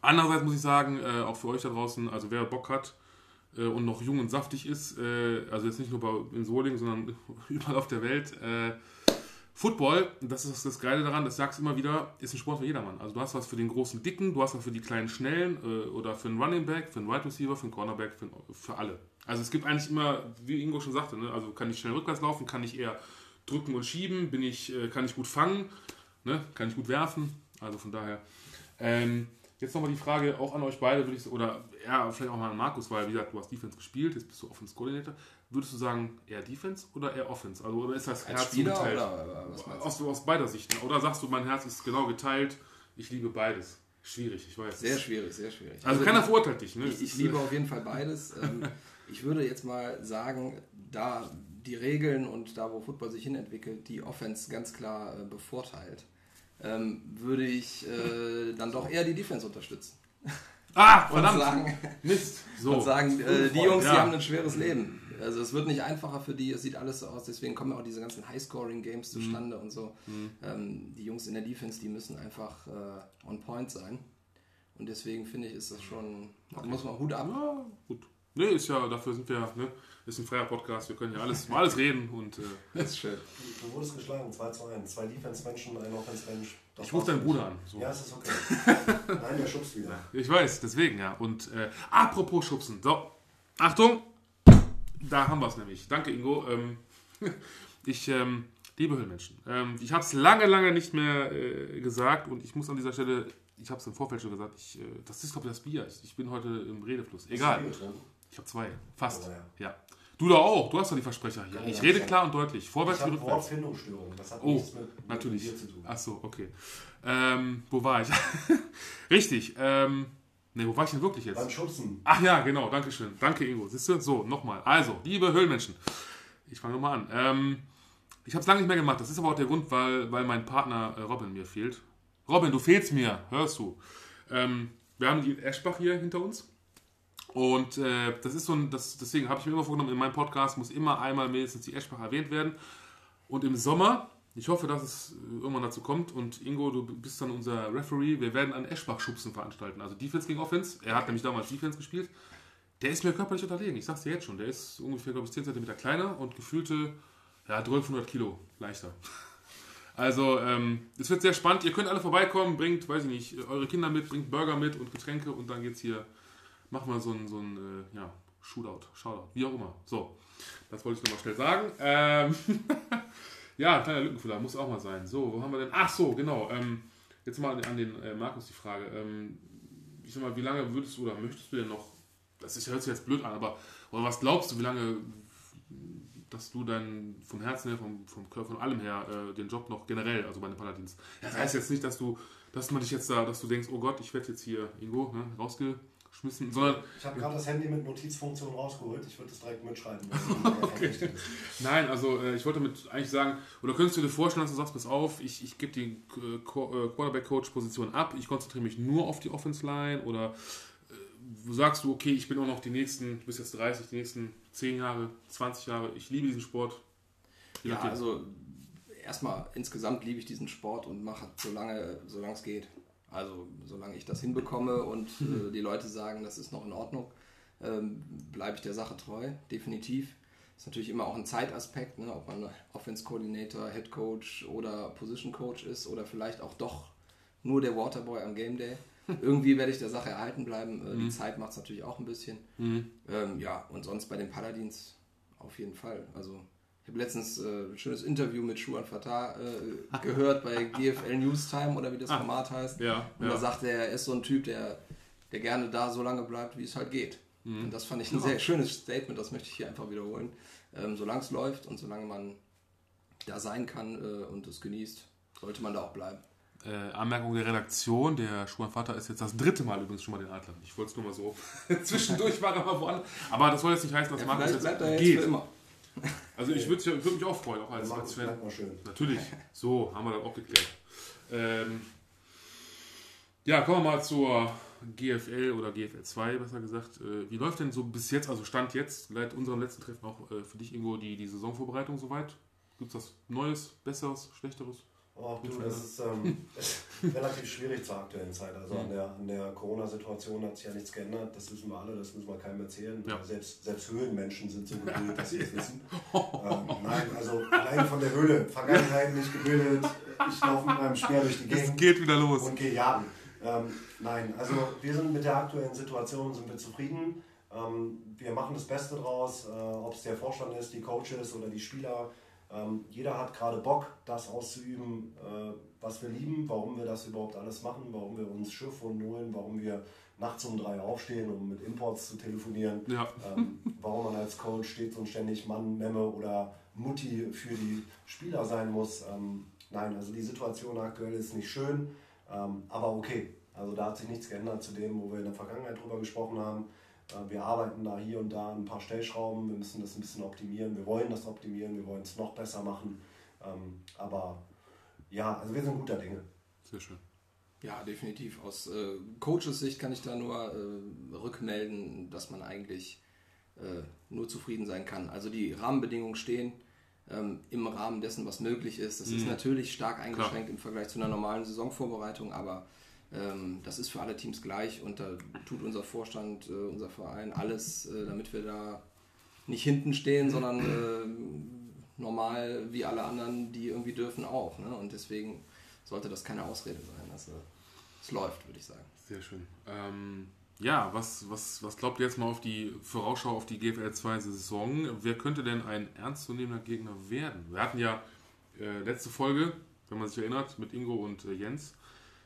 andererseits muss ich sagen, äh, auch für euch da draußen, also wer Bock hat äh, und noch jung und saftig ist, äh, also jetzt nicht nur bei, in Solingen, sondern überall auf der Welt, äh, Football, das ist das Geile daran, das sagst du immer wieder, ist ein Sport für jedermann. Also du hast was für den großen Dicken, du hast was für die kleinen Schnellen äh, oder für einen Running Back, für einen Wide Receiver, für einen Cornerback, für, für alle. Also es gibt eigentlich immer, wie Ingo schon sagte, ne? also kann ich schnell rückwärts laufen, kann ich eher drücken und schieben, bin ich, äh, kann ich gut fangen, ne? kann ich gut werfen. Also von daher. Ähm, jetzt nochmal die Frage auch an euch beide, würde ich oder ja, vielleicht auch mal an Markus, weil wie gesagt, du hast Defense gespielt, jetzt bist du Offense Coordinator. Würdest du sagen, eher Defense oder eher Offense? Also oder ist das Herz Spieler geteilt? oder du? Aus, aus beider Sichten. Oder sagst du, mein Herz ist genau geteilt, ich liebe beides. Schwierig, ich weiß. Sehr schwierig, sehr schwierig. Also keiner verurteilt dich, ne? Ich, ich liebe auf jeden Fall beides. Ähm, ich würde jetzt mal sagen, da die Regeln und da, wo Football sich hinentwickelt, die Offense ganz klar äh, bevorteilt, ähm, würde ich äh, dann doch eher die Defense unterstützen. Ah, Und verdammt! sagen, Mist! So. und sagen äh, die Jungs, Ja. die haben ein schweres Leben. Also es wird nicht einfacher für die, es sieht alles so aus, deswegen kommen auch diese ganzen High-Scoring-Games Mhm. zustande und so. Ähm, die Jungs in der Defense, die müssen einfach äh, on point sein. Und deswegen finde ich, ist das schon, da muss man Hut ab. Ja, gut. Nee, ist ja, dafür sind wir, ne? Ist ein freier Podcast, wir können ja alles, mal alles reden und äh, Das ist schön. Du wurdest geschlagen, 2 zu 1. Zwei Defense-Menschen, ein Offense-Mensch. Das ich rufe deinen Bruder an. So. Ja, es ist okay. Nein, der schubst wieder. Ich weiß, deswegen, ja. Und äh, apropos Schubsen. So, Achtung, da haben wir es nämlich. Danke, Ingo. Ähm, ich ähm, liebe Höhlenmenschen. Ähm, ich habe es lange, lange nicht mehr äh, gesagt und ich muss an dieser Stelle, ich habe es im Vorfeld schon gesagt, ich, äh, das ist, glaube ich, das Bier. Ich, ich bin heute im Redefluss. Egal. Ich habe zwei. Fast. Oh, ja. ja. Du da auch. Du hast doch die Versprecher hier. Ja, ich rede klar und deutlich. Vorwärts Ich habe rückwärts. Wortfindungsstörungen. Das hat Oh, nichts mit, mit natürlich. Bier zu tun. Ach so, okay. Ähm, wo war ich? Richtig. Ähm, ne, wo war ich denn wirklich jetzt? Beim Schubsen. Ach ja, genau, danke schön. Danke, Ingo. Siehst du? So, nochmal. Also, liebe Höhlenmenschen, ich fange nochmal an. Ähm, ich habe es lange nicht mehr gemacht. Das ist aber auch der Grund, weil, weil mein Partner äh, Robin mir fehlt. Robin, du fehlst mir, hörst du. Ähm, wir haben die Eschbach hier hinter uns. Und äh, das ist so ein, das, deswegen habe ich mir immer vorgenommen, in meinem Podcast muss immer einmal mindestens die Eschbach erwähnt werden. Und im Sommer, ich hoffe, dass es äh, irgendwann dazu kommt, und Ingo, du bist dann unser Referee, wir werden einen Eschbach-Schubsen veranstalten. Also Defense gegen Offense. Er hat nämlich damals Defense gespielt. Der ist mir körperlich unterlegen, ich sag's dir jetzt schon. Der ist ungefähr, glaube ich, 10 cm kleiner und gefühlte ja, 1200 Kilo leichter. Also, ähm, es wird sehr spannend. Ihr könnt alle vorbeikommen, bringt, weiß ich nicht, eure Kinder mit, bringt Burger mit und Getränke und dann geht's hier, machen wir so ein, so ein äh, ja, Shootout, Shoutout, wie auch immer. So, das wollte ich nochmal schnell sagen. Ähm, ja, kleiner Lückenfüller, muss auch mal sein. So, wo haben wir denn? Ach so, genau. Ähm, jetzt mal an, den äh, Markus die Frage. Ähm, ich sag mal, wie lange würdest du oder möchtest du denn noch, das ist, hört sich jetzt blöd an, aber oder was glaubst du, wie lange, dass du dann vom Herzen her, vom, vom Körper, von allem her äh, den Job noch generell, also bei den Paladins. Das heißt jetzt nicht, dass du, dass man dich jetzt da, dass du denkst, oh Gott, ich werde jetzt hier Ingo ne, rausgeschmissen, sondern Ich habe gerade das Handy mit Notizfunktion rausgeholt. Ich würde das direkt mitschreiben. okay. Nein, also äh, ich wollte damit eigentlich sagen, oder könntest du dir vorstellen, dass du sagst, pass auf, ich, ich gebe die äh, äh, Quarterback-Coach-Position ab, ich konzentriere mich nur auf die Offense-Line oder äh, sagst du, okay, ich bin auch noch die nächsten, du bist jetzt 30, die nächsten 10 Jahre, 20 Jahre, ich liebe diesen Sport. Ja, also erstmal insgesamt liebe ich diesen Sport und mache solange, solange es geht. Also solange ich das hinbekomme und äh, die Leute sagen, das ist noch in Ordnung, ähm, bleibe ich der Sache treu, definitiv. Ist natürlich immer auch ein Zeitaspekt, ne, ob man Offense Coordinator, Head Coach oder Position Coach ist oder vielleicht auch doch nur der Waterboy am Game Day. Irgendwie werde ich der Sache erhalten bleiben. Äh, Die Zeit macht es natürlich auch ein bisschen. Ähm, ja, und sonst bei den Paladins auf jeden Fall. Also ich habe letztens äh, ein schönes Interview mit Schuan Fatah äh, gehört bei GFL Newstime oder wie das Format heißt. ja, Und ja. da sagte er, er ist so ein Typ, der, der gerne da so lange bleibt, wie es halt geht. Mhm. Und das fand ich ein sehr schönes Statement, das möchte ich hier einfach wiederholen. Ähm, solange es läuft und solange man da sein kann äh, und es genießt, sollte man da auch bleiben. Äh, Anmerkung der Redaktion, der Schumann-Vater ist jetzt das dritte Mal übrigens schon mal den Adler. Ich wollte es nur mal so. Zwischendurch war er mal woanders. Aber das soll jetzt nicht heißen, dass Ja, Markus jetzt bleibt er jetzt geht. für immer. Also ich würde würd mich auch freuen, auch als, als Fan. bleibt mal schön. Natürlich. So, haben wir das auch geklärt. Ähm, ja, kommen wir mal zur GFL oder GFL 2, besser gesagt. Äh, wie läuft denn so bis jetzt, also Stand jetzt, seit unserem letzten Treffen auch äh, für dich, Ingo, die, die Saisonvorbereitung soweit? Gibt es was Neues, Besseres, Schlechteres? Oh, du, das ist, ähm, relativ schwierig zur aktuellen Zeit. Also an der, an der Corona-Situation hat sich ja nichts geändert. Das wissen wir alle, das müssen wir keinem erzählen. Ja. Selbst, selbst Höhlenmenschen sind so gebildet, dass sie es wissen. ähm, nein, also allein von der Höhle. Vergangenheit nicht gebildet. Ich laufe mit meinem Speer durch die Es Gegend geht wieder los. und gehe jagen. Ähm, nein, also wir sind mit der aktuellen Situation sind wir zufrieden. Ähm, wir machen das Beste draus, äh, ob es der Vorstand ist, die Coaches oder die Spieler. Ähm, jeder hat gerade Bock, das auszuüben, äh, was wir lieben, warum wir das überhaupt alles machen, warum wir uns Schiffwunden holen, warum wir nachts um drei aufstehen, um mit Imports zu telefonieren. Ja. Ähm, warum man als Coach stets und ständig Mann, Memme oder Mutti für die Spieler sein muss. Ähm, nein, also die Situation aktuell ist nicht schön, ähm, aber okay. Also da hat sich nichts geändert zu dem, wo wir in der Vergangenheit drüber gesprochen haben. Äh, wir arbeiten da hier und da ein paar Stellschrauben. Wir müssen das ein bisschen optimieren. Wir wollen das optimieren. Wir wollen es noch besser machen. Ähm, aber ja, also wir sind guter Dinge. Sehr schön. Ja, definitiv. Aus äh, Coaches Sicht kann ich da nur äh, rückmelden, dass man eigentlich äh, nur zufrieden sein kann. Also die Rahmenbedingungen stehen ähm, im Rahmen dessen, was möglich ist. Das ist natürlich stark eingeschränkt im Vergleich zu einer normalen Saisonvorbereitung, aber das ist für alle Teams gleich und da tut unser Vorstand, äh, unser Verein alles, äh, damit wir da nicht hinten stehen, sondern äh, normal wie alle anderen, die irgendwie dürfen auch. Ne? Und deswegen sollte das keine Ausrede sein. Also, es läuft, würde ich sagen. Sehr schön. Ähm, ja, was, was, was glaubt ihr jetzt mal auf die Vorausschau auf die GFL 2 Saison? Wer könnte denn ein ernstzunehmender Gegner werden? Wir hatten ja äh, letzte Folge, wenn man sich erinnert, mit Ingo und äh, Jens.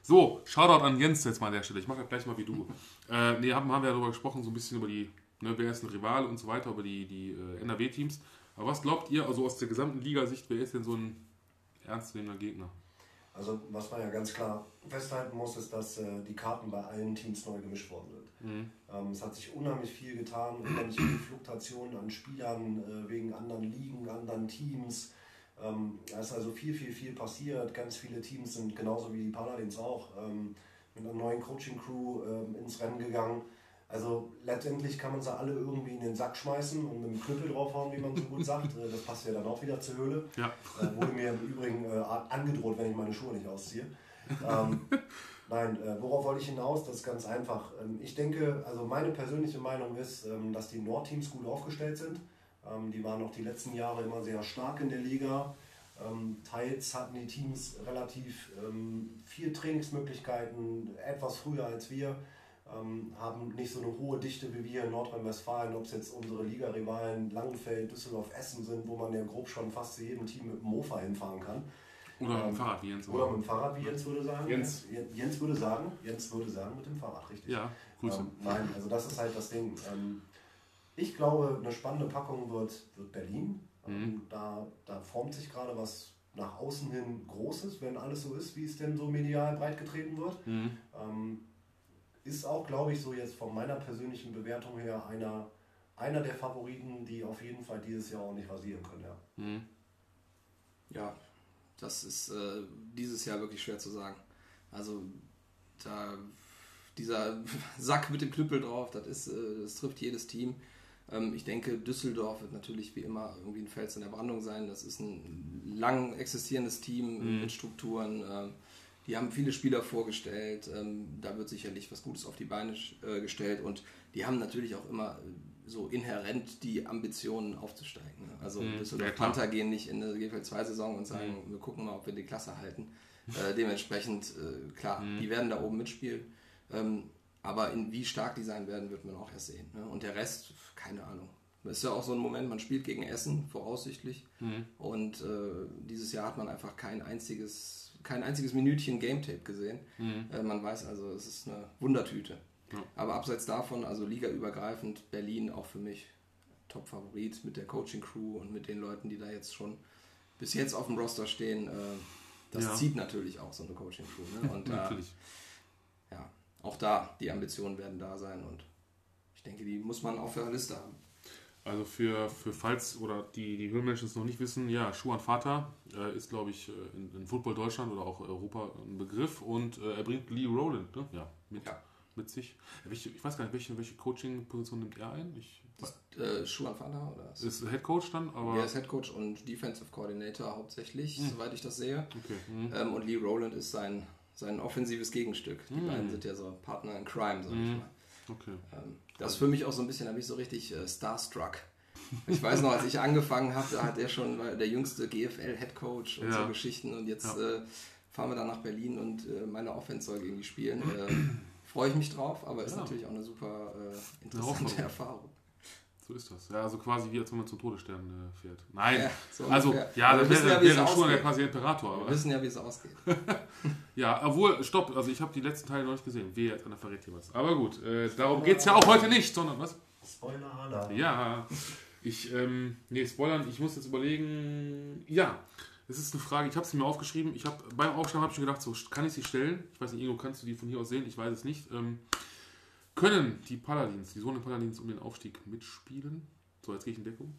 So, Shoutout an Jens jetzt mal an der Stelle. Ich mache das gleich mal wie du. äh, nee, haben, haben wir ja darüber gesprochen, so ein bisschen über die, ne, wer ist ein Rival und so weiter, über die, die äh, NRW-Teams. Aber was glaubt ihr, also aus der gesamten Liga-Sicht, wer ist denn so ein ernstzunehmender Gegner? Also was man ja ganz klar festhalten muss, ist, dass äh, die Karten bei allen Teams neu gemischt worden sind. Ähm, es hat sich unheimlich viel getan, unheimlich viel Fluktuation an Spielern äh, wegen anderen Ligen, anderen Teams. Ähm, da ist also viel, viel, viel passiert. Ganz viele Teams sind genauso wie die Paladins auch ähm, mit einer neuen Coaching-Crew ähm, ins Rennen gegangen. Also letztendlich kann man sie alle irgendwie in den Sack schmeißen und mit dem Knüppel draufhauen, wie man so gut sagt. Äh, Das passt ja dann auch wieder zur Höhle. Ja. Äh, wurde mir im Übrigen äh, angedroht, wenn ich meine Schuhe nicht ausziehe. Ähm, nein, äh, worauf wollte ich hinaus? Das ist ganz einfach. Ähm, ich denke, also meine persönliche Meinung ist, ähm, dass die Nordteams gut aufgestellt sind. Ähm, die waren auch die letzten Jahre immer sehr stark in der Liga. Ähm, teils hatten die Teams relativ ähm, viel Trainingsmöglichkeiten, etwas früher als wir. Haben nicht so eine hohe Dichte wie wir in Nordrhein-Westfalen, ob es jetzt unsere Liga-Rivalen Langenfeld, Düsseldorf, Essen sind, wo man ja grob schon fast zu jedem Team mit dem Mofa hinfahren kann. Oder mit dem Fahrrad, wie Jens. Oder mit dem Fahrrad, wie Jens würde sagen. Jens. Jens würde sagen, Jens würde sagen, mit dem Fahrrad, richtig. Ja, Grüße. Ähm, nein, also das ist halt das Ding. Ähm, ich glaube, eine spannende Packung wird, wird Berlin. Ähm, da, da formt sich gerade was nach außen hin Großes, wenn alles so ist, wie es denn so medial breitgetreten wird. Mhm. Ähm, ist auch, glaube ich, so jetzt von meiner persönlichen Bewertung her einer, einer der Favoriten, die auf jeden Fall dieses Jahr auch nicht rasieren können. Ja. Mhm. Ja, das ist äh, dieses Jahr wirklich schwer zu sagen. Also da dieser Sack mit dem Knüppel drauf, das ist, äh, das trifft jedes Team. Ähm, ich denke, Düsseldorf wird natürlich wie immer irgendwie ein Fels in der Brandung sein. Das ist ein lang existierendes Team mit Strukturen. Ähm, die haben viele Spieler vorgestellt. Ähm, da wird sicherlich was Gutes auf die Beine äh, gestellt. Und die haben natürlich auch immer äh, so inhärent die Ambitionen aufzusteigen. Ne? Also Düsseldorf ja. Panther gehen nicht in eine GFL 2 Saison und sagen, wir gucken mal, ob wir die Klasse halten. Äh, dementsprechend, klar, die werden da oben mitspielen. Ähm, aber in wie stark die sein werden, wird man auch erst sehen. Ne? Und der Rest, keine Ahnung. Das ist ja auch so ein Moment, man spielt gegen Essen, voraussichtlich. Und äh, dieses Jahr hat man einfach kein einziges, kein einziges Minütchen Game Tape gesehen. Äh, man weiß also, es ist eine Wundertüte. Ja. Aber abseits davon, also ligaübergreifend, Berlin auch für mich Top-Favorit mit der Coaching-Crew und mit den Leuten, die da jetzt schon bis jetzt auf dem Roster stehen. Äh, das Ja. zieht natürlich auch so eine Coaching-Crew. Ne? Und äh, Natürlich. ja, auch da, die Ambitionen werden da sein und ich denke, die muss man auf der Liste haben. Also für, für falls oder die, die Höhenmenschen es noch nicht wissen, ja, Schuhan Vater äh, ist, glaube ich, äh, in, in Football Deutschland oder auch Europa ein Begriff und äh, er bringt Lee Rowland, ne? Ja, mit. Ja. mit sich. Welche, ich weiß gar nicht, welche, welche Coaching-Position nimmt er ein? Ich, Äh, Schuhan Fanda oder? ist Head Coach dann, aber. Er ist Head Coach und Defensive Coordinator hauptsächlich, soweit ich das sehe. okay. hm. Ähm, und Lee Rowland ist sein, sein offensives Gegenstück. Die beiden sind ja so Partner in Crime, sag ich mal. Okay. Ähm, das ist für mich auch so ein bisschen, da bin ich so richtig äh, starstruck. Ich weiß noch, als ich angefangen habe, da hat er schon der jüngste GFL-Headcoach und Ja. so Geschichten und jetzt Ja. äh, fahren wir dann nach Berlin und äh, meine Offense soll gegen die spielen. Äh, Freue ich mich drauf, aber ist Ja. natürlich auch eine super äh, interessante. Erfahrung. So ist das. Ja, also quasi wie als wenn man zum Todesstern äh, fährt. Nein. Ja, so also, ungefähr. ja, wir wissen wäre ja, wie es wäre schon der quasi Imperator. Wir Aber, wissen ja, wie es ausgeht. ja, obwohl, stopp, also ich habe die letzten Teile noch nicht gesehen. Wehe, jetzt einer verrät hier was. Aber gut, äh, darum geht es ja auch heute nicht, sondern was? Spoiler Alarm. Ja, ich, ähm, nee, spoilern, ich muss jetzt überlegen, ja, das ist eine Frage, ich habe sie mir aufgeschrieben, ich habe, beim Aufschreiben habe ich mir gedacht, so, kann ich sie stellen? Ich weiß nicht, Ingo, kannst du die von hier aus sehen? Ich weiß es nicht. Ähm, können die Paladins, die Sohn Paladins um den Aufstieg mitspielen? So, jetzt gehe ich in Deckung.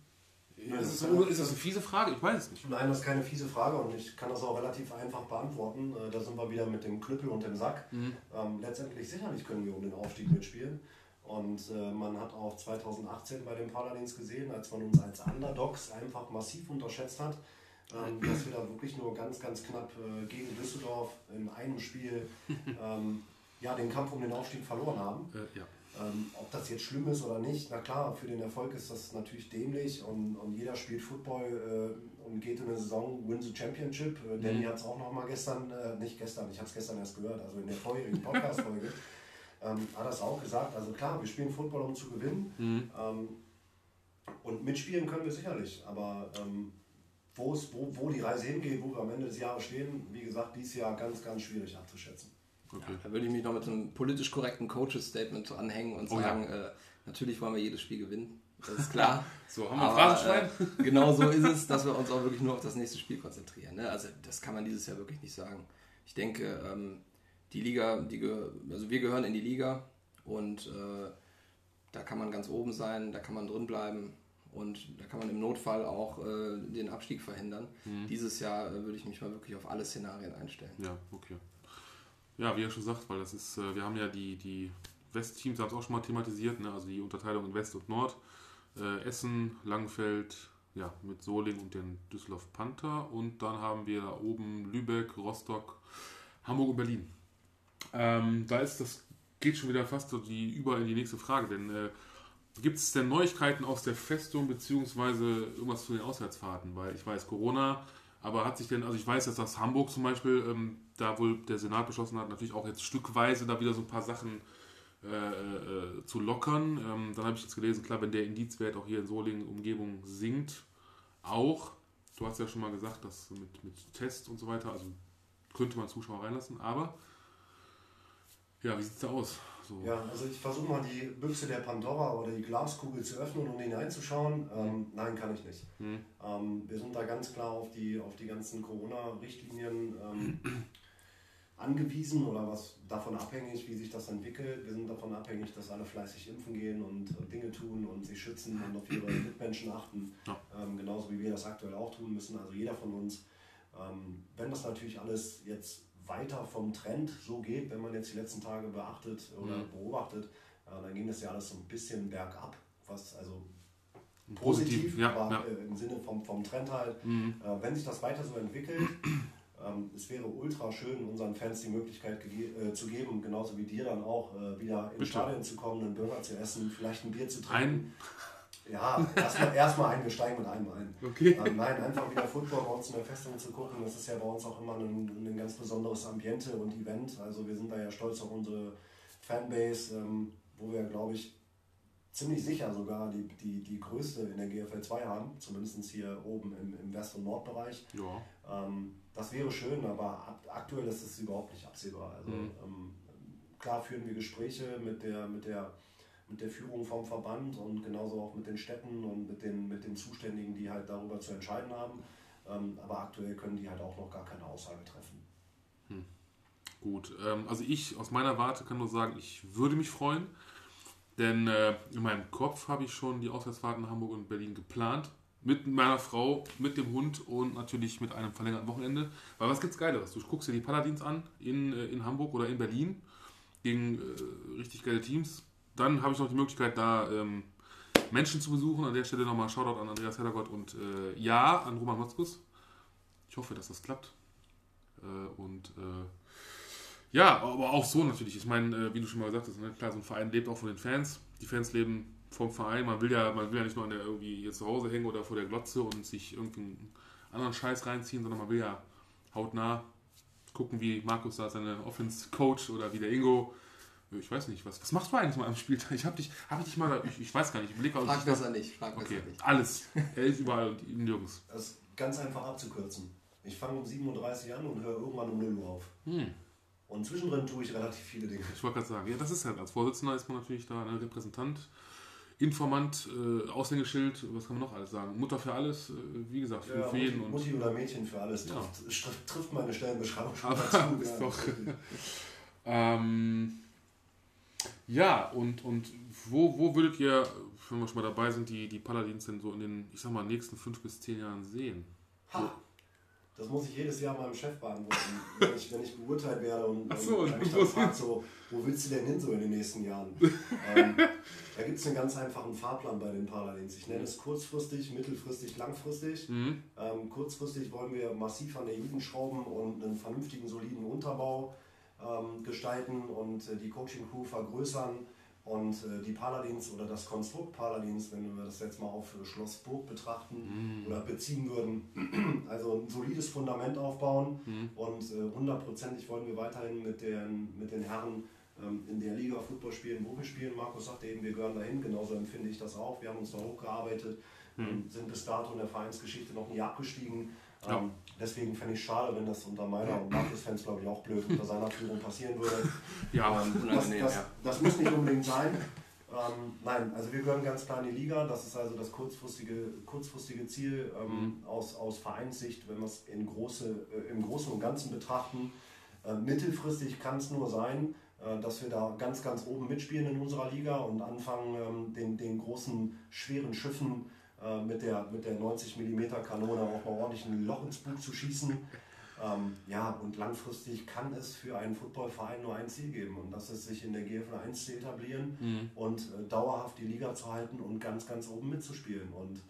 Nein, Ist das, so, ist das eine fiese Frage? Ich weiß es nicht. Nein, das ist keine fiese Frage und ich kann das auch relativ einfach beantworten. Äh, Da sind wir wieder mit dem Knüppel und dem Sack. Mhm. Ähm, letztendlich sicherlich können wir um den Aufstieg mitspielen. Und äh, man hat auch 2018 bei den Paladins gesehen, als man uns als Underdogs einfach massiv unterschätzt hat, ähm, dass wir da wirklich nur ganz, ganz knapp äh, gegen Düsseldorf in einem Spiel ähm, ja, den Kampf um den Aufstieg verloren haben. Äh, ja. Ähm, ob das jetzt schlimm ist oder nicht, na klar, für den Erfolg ist das natürlich dämlich und, und jeder spielt Football äh, und geht in eine Saison, win the Championship. Äh, Danny hat es auch noch mal gestern, äh, nicht gestern, ich habe es gestern erst gehört, also in der vorherigen Podcast-Folge, ähm, hat er es auch gesagt. Also klar, wir spielen Football, um zu gewinnen. Ähm, und mitspielen können wir sicherlich, aber ähm, wo, wo die Reise hingeht, wo wir am Ende des Jahres stehen, wie gesagt, dieses Jahr ganz, ganz schwierig abzuschätzen. Okay. Da würde ich mich noch mit einem politisch korrekten Coaches-Statement anhängen und Oh ja. sagen, äh, natürlich wollen wir jedes Spiel gewinnen. Das ist klar. So, haben wir Phrasenschwein? Äh, genau so ist es, dass wir uns auch wirklich nur auf das nächste Spiel konzentrieren. Ne? Also das kann man dieses Jahr wirklich nicht sagen. Ich denke, ähm, die Liga, die also wir gehören in die Liga und äh, da kann man ganz oben sein, da kann man drin bleiben und da kann man im Notfall auch äh, den Abstieg verhindern. Mhm. Dieses Jahr äh, würde ich mich mal wirklich auf alle Szenarien einstellen. Ja, okay. Ja, wie er schon sagt, weil das ist, äh, wir haben ja die, die Westteams, haben es auch schon mal thematisiert, ne? also die Unterteilung in West und Nord. Äh, Essen, Langfeld, ja, mit Soling und den Düsseldorf Panther. Und dann haben wir da oben Lübeck, Rostock, Hamburg und Berlin. Ähm, da ist das, geht schon wieder fast so die, über in die nächste Frage, denn äh, gibt es denn Neuigkeiten aus der Festung beziehungsweise irgendwas zu den Auswärtsfahrten? Weil ich weiß, Corona, aber hat sich denn, also ich weiß dass Hamburg zum Beispiel, ähm, da wohl der Senat beschlossen hat, natürlich auch jetzt stückweise da wieder so ein paar Sachen äh, äh, zu lockern. Ähm, dann habe ich jetzt gelesen, klar, wenn der Indizwert auch hier in Solingen Umgebung sinkt, auch. Du hast ja schon mal gesagt, dass mit, mit Test und so weiter, also könnte man Zuschauer reinlassen, aber ja, wie sieht es da aus? So. Ja, also ich versuche mal die Büchse der Pandora oder die Glaskugel zu öffnen und hineinzuschauen. Ähm, nein, kann ich nicht. Hm. Ähm, wir sind da ganz klar auf die, auf die ganzen Corona-Richtlinien ähm, angewiesen oder was davon abhängig, wie sich das entwickelt. Wir sind davon abhängig, dass alle fleißig impfen gehen und äh, Dinge tun und sich schützen und auf ihre Mitmenschen achten. Ja. Ähm, genauso wie wir das aktuell auch tun müssen, also jeder von uns. Ähm, wenn das natürlich alles jetzt weiter vom Trend so geht, wenn man jetzt die letzten Tage beachtet oder Mhm. beobachtet, äh, dann ging das ja alles so ein bisschen bergab, was also Positiv, positiv, ja, aber ja. äh, im Sinne vom, vom Trend halt. Mhm. Äh, wenn sich das weiter so entwickelt, ähm, es wäre ultra schön, unseren Fans die Möglichkeit äh, zu geben, genauso wie dir dann auch, äh, wieder ins. Stadion zu kommen, einen Burger zu essen, vielleicht ein Bier zu trinken. Ein, Ja, erstmal erst ein, wir steigen mit einem ein. okay. Ähm, nein, einfach wieder Football bei uns in der Festung zu gucken. Das ist ja bei uns auch immer ein, ein ganz besonderes Ambiente und Event. Also wir sind da ja stolz auf unsere Fanbase, ähm, wo wir, glaube ich, ziemlich sicher sogar die, die, die größte in der GFL 2 haben, zumindest hier oben im, im West- und Nordbereich. Ja. Ähm, das wäre schön, aber ab, aktuell ist es überhaupt nicht absehbar. Also Mhm. ähm, klar führen wir Gespräche mit der, mit der mit der Führung vom Verband und genauso auch mit den Städten und mit den, mit den Zuständigen, die halt darüber zu entscheiden haben. Ähm, aber aktuell können die halt auch noch gar keine Aussage treffen. Gut, ähm, also ich aus meiner Warte kann nur sagen, ich würde mich freuen, denn äh, in meinem Kopf habe ich schon die Auswärtsfahrten in Hamburg und Berlin geplant. Mit meiner Frau, mit dem Hund und natürlich mit einem verlängerten Wochenende. Weil was gibt's Geileres? Du guckst dir die Paladins an in, äh, in Hamburg oder in Berlin, gegen äh, richtig geile Teams. Dann habe ich noch die Möglichkeit, da ähm, Menschen zu besuchen. An der Stelle nochmal Shoutout an Andreas Heddergott und äh, ja an Roman Motzkus. Ich hoffe, dass das klappt. Äh, und äh, ja, aber auch so natürlich. Ich meine, äh, wie du schon mal gesagt hast, ne, klar, so ein Verein lebt auch von den Fans. Die Fans leben vom Verein. Man will ja, man will ja nicht nur an der, irgendwie hier zu Hause hängen oder vor der Glotze und sich irgendeinen anderen Scheiß reinziehen, sondern man will ja hautnah gucken, wie Markus da seine Offense coach oder wie der Ingo. Ich weiß nicht, was, was machst du eigentlich mal am Spieltag? Ich habe dich, hab ich dich mal, ich, ich weiß gar nicht, ich blicke Frag besser nicht, frag okay, besser nicht. alles. Er ist überall und nirgends. Das ist ganz einfach abzukürzen. Ich fange um 7.30 Uhr an und höre irgendwann um 0 Uhr auf. Hm. Und zwischendrin tue ich relativ viele Dinge. Ich wollte gerade sagen, ja, das ist halt, als Vorsitzender ist man natürlich da, ne, Repräsentant, Informant, äh, Aushängeschild, was kann man noch alles sagen? Mutter für alles, äh, wie gesagt, für, Ja, jeden. Mutti, Und, Mutti oder Mädchen für alles Ja. trifft, trifft, meine Stellenbeschreibung schon Aber dazu. ist ja. doch- ähm, ja, und, und wo, wo würdet ihr, wenn wir schon mal dabei sind, die, die Paladins denn so in den, ich sag mal, nächsten fünf bis zehn Jahren sehen? Ha! Das muss ich jedes Jahr meinem Chef beantworten, wenn ich, wenn ich beurteilt werde und, Ach so, und er mich dann fragt, so, wo willst du denn hin so in den nächsten Jahren? ähm, da gibt es einen ganz einfachen Fahrplan bei den Paladins. Ich nenne es kurzfristig, mittelfristig, langfristig. Mhm. Ähm, kurzfristig wollen wir massiv an der Jugend schrauben und einen vernünftigen, soliden Unterbau ähm, gestalten und äh, die Coaching-Crew vergrößern und äh, die Paladins oder das Konstrukt Paladins, wenn wir das jetzt mal auf äh, Schloss Burg betrachten oder beziehen würden, also ein solides Fundament aufbauen und äh, hundertprozentig wollen wir weiterhin mit den, mit den Herren ähm, in der Liga Football spielen, wo wir spielen. Markus sagte eben, wir gehören dahin, genauso empfinde ich das auch. Wir haben uns da hochgearbeitet, ähm, sind bis dato in der Vereinsgeschichte noch nie abgestiegen. Ja. Ähm, deswegen fände ich es schade, wenn das unter meiner und Markus-Fans, glaube ich, auch blöd unter seiner Führung passieren würde. Ja, Ähm, das, unangenehm, das, ja. das muss nicht unbedingt sein. Ähm, nein, also wir gehören ganz klar in die Liga. Das ist also das kurzfristige, kurzfristige Ziel ähm, aus, aus Vereinssicht, wenn wir es in große, äh, im Großen und Ganzen betrachten. Äh, mittelfristig kann es nur sein, äh, dass wir da ganz, ganz oben mitspielen in unserer Liga und anfangen, ähm, den, den großen, schweren Schiffen äh, mit, der, mit der 90 mm Kanone auch mal ordentlich ein Loch ins Bug zu schießen. Ähm, ja, und langfristig kann es für einen Footballverein nur ein Ziel geben und das ist, sich in der GFL 1 zu etablieren und äh, dauerhaft die Liga zu halten und ganz, ganz oben mitzuspielen. Und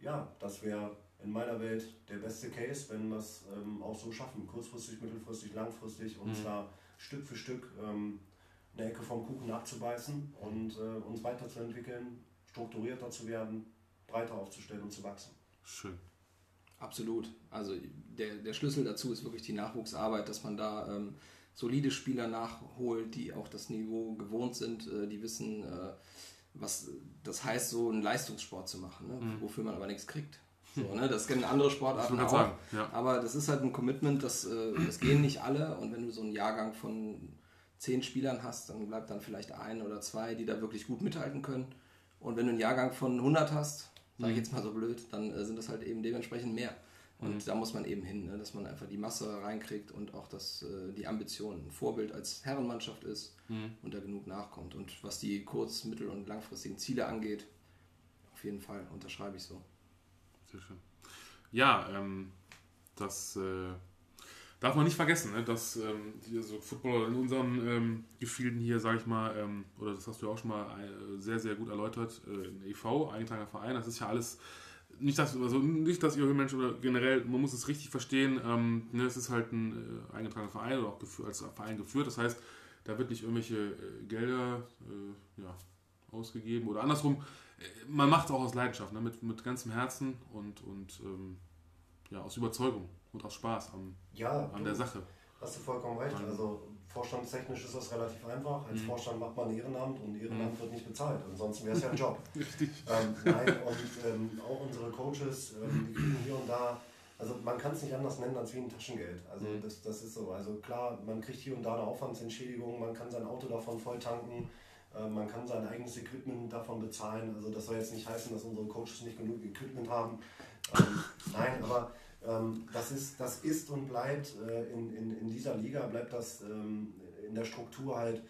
ja, das wäre in meiner Welt der beste Case, wenn wir es ähm, auch so schaffen, kurzfristig, mittelfristig, langfristig, uns da Stück für Stück ähm, eine Ecke vom Kuchen abzubeißen und äh, uns weiterzuentwickeln, strukturierter zu werden, breiter aufzustellen und zu wachsen. schön. Absolut. Also der, der Schlüssel dazu ist wirklich die Nachwuchsarbeit, dass man da ähm, solide Spieler nachholt, die auch das Niveau gewohnt sind, äh, die wissen, äh, was das heißt, so einen Leistungssport zu machen, ne? wofür man aber nichts kriegt. So, ne? Das kennen andere Sportarten auch. sagen, ja. Aber das ist halt ein Commitment, das, äh, das gehen nicht alle. Und wenn du so einen Jahrgang von zehn Spielern hast, dann bleibt dann vielleicht ein oder zwei, die da wirklich gut mithalten können. Und wenn du einen Jahrgang von 100 hast, sage ich jetzt mal so blöd, dann äh, sind das halt eben dementsprechend mehr. Und da muss man eben hin, ne? dass man einfach die Masse reinkriegt und auch, dass äh, die Ambition ein Vorbild als Herrenmannschaft ist und da genug nachkommt. Und was die kurz-, mittel- und langfristigen Ziele angeht, auf jeden Fall unterschreibe ich so. Sehr schön. Ja, ähm, das äh, darf man nicht vergessen, ne? dass ähm, die, also Footballer in unseren ähm, Gefilden hier, sage ich mal, ähm, oder das hast du ja auch schon mal äh, sehr, sehr gut erläutert, äh, ein e.V., eingetragener Verein, das ist ja alles, nicht dass, also nicht, dass ihr Mensch oder generell, man muss es richtig verstehen, ähm, ne, es ist halt ein äh, eingetragener Verein oder auch als Verein geführt, das heißt, da wird nicht irgendwelche äh, Gelder äh, ja, ausgegeben oder andersrum, äh, man macht es auch aus Leidenschaft, ne? mit, mit ganzem Herzen und, und ähm, ja, aus Überzeugung und aus Spaß am, Ja, an du- der Sache. Hast du vollkommen recht. Also vorstandstechnisch ist das relativ einfach. Mhm. Als Vorstand macht man Ehrenamt und Ehrenamt wird nicht bezahlt. Ansonsten wäre es ja ein Job. Richtig. ähm, nein, und ähm, auch unsere Coaches, ähm, die kriegen hier und da, also man kann es nicht anders nennen als wie ein Taschengeld. Also Mhm. das, das ist so. Also klar, man kriegt hier und da eine Aufwandsentschädigung, man kann sein Auto davon voll tanken. äh, Man kann sein eigenes Equipment davon bezahlen. Also das soll jetzt nicht heißen, dass unsere Coaches nicht genug Equipment haben. Ähm, nein, aber ähm, das, ist, das ist und bleibt äh, in, in, in dieser Liga, bleibt das ähm, in der Struktur halt,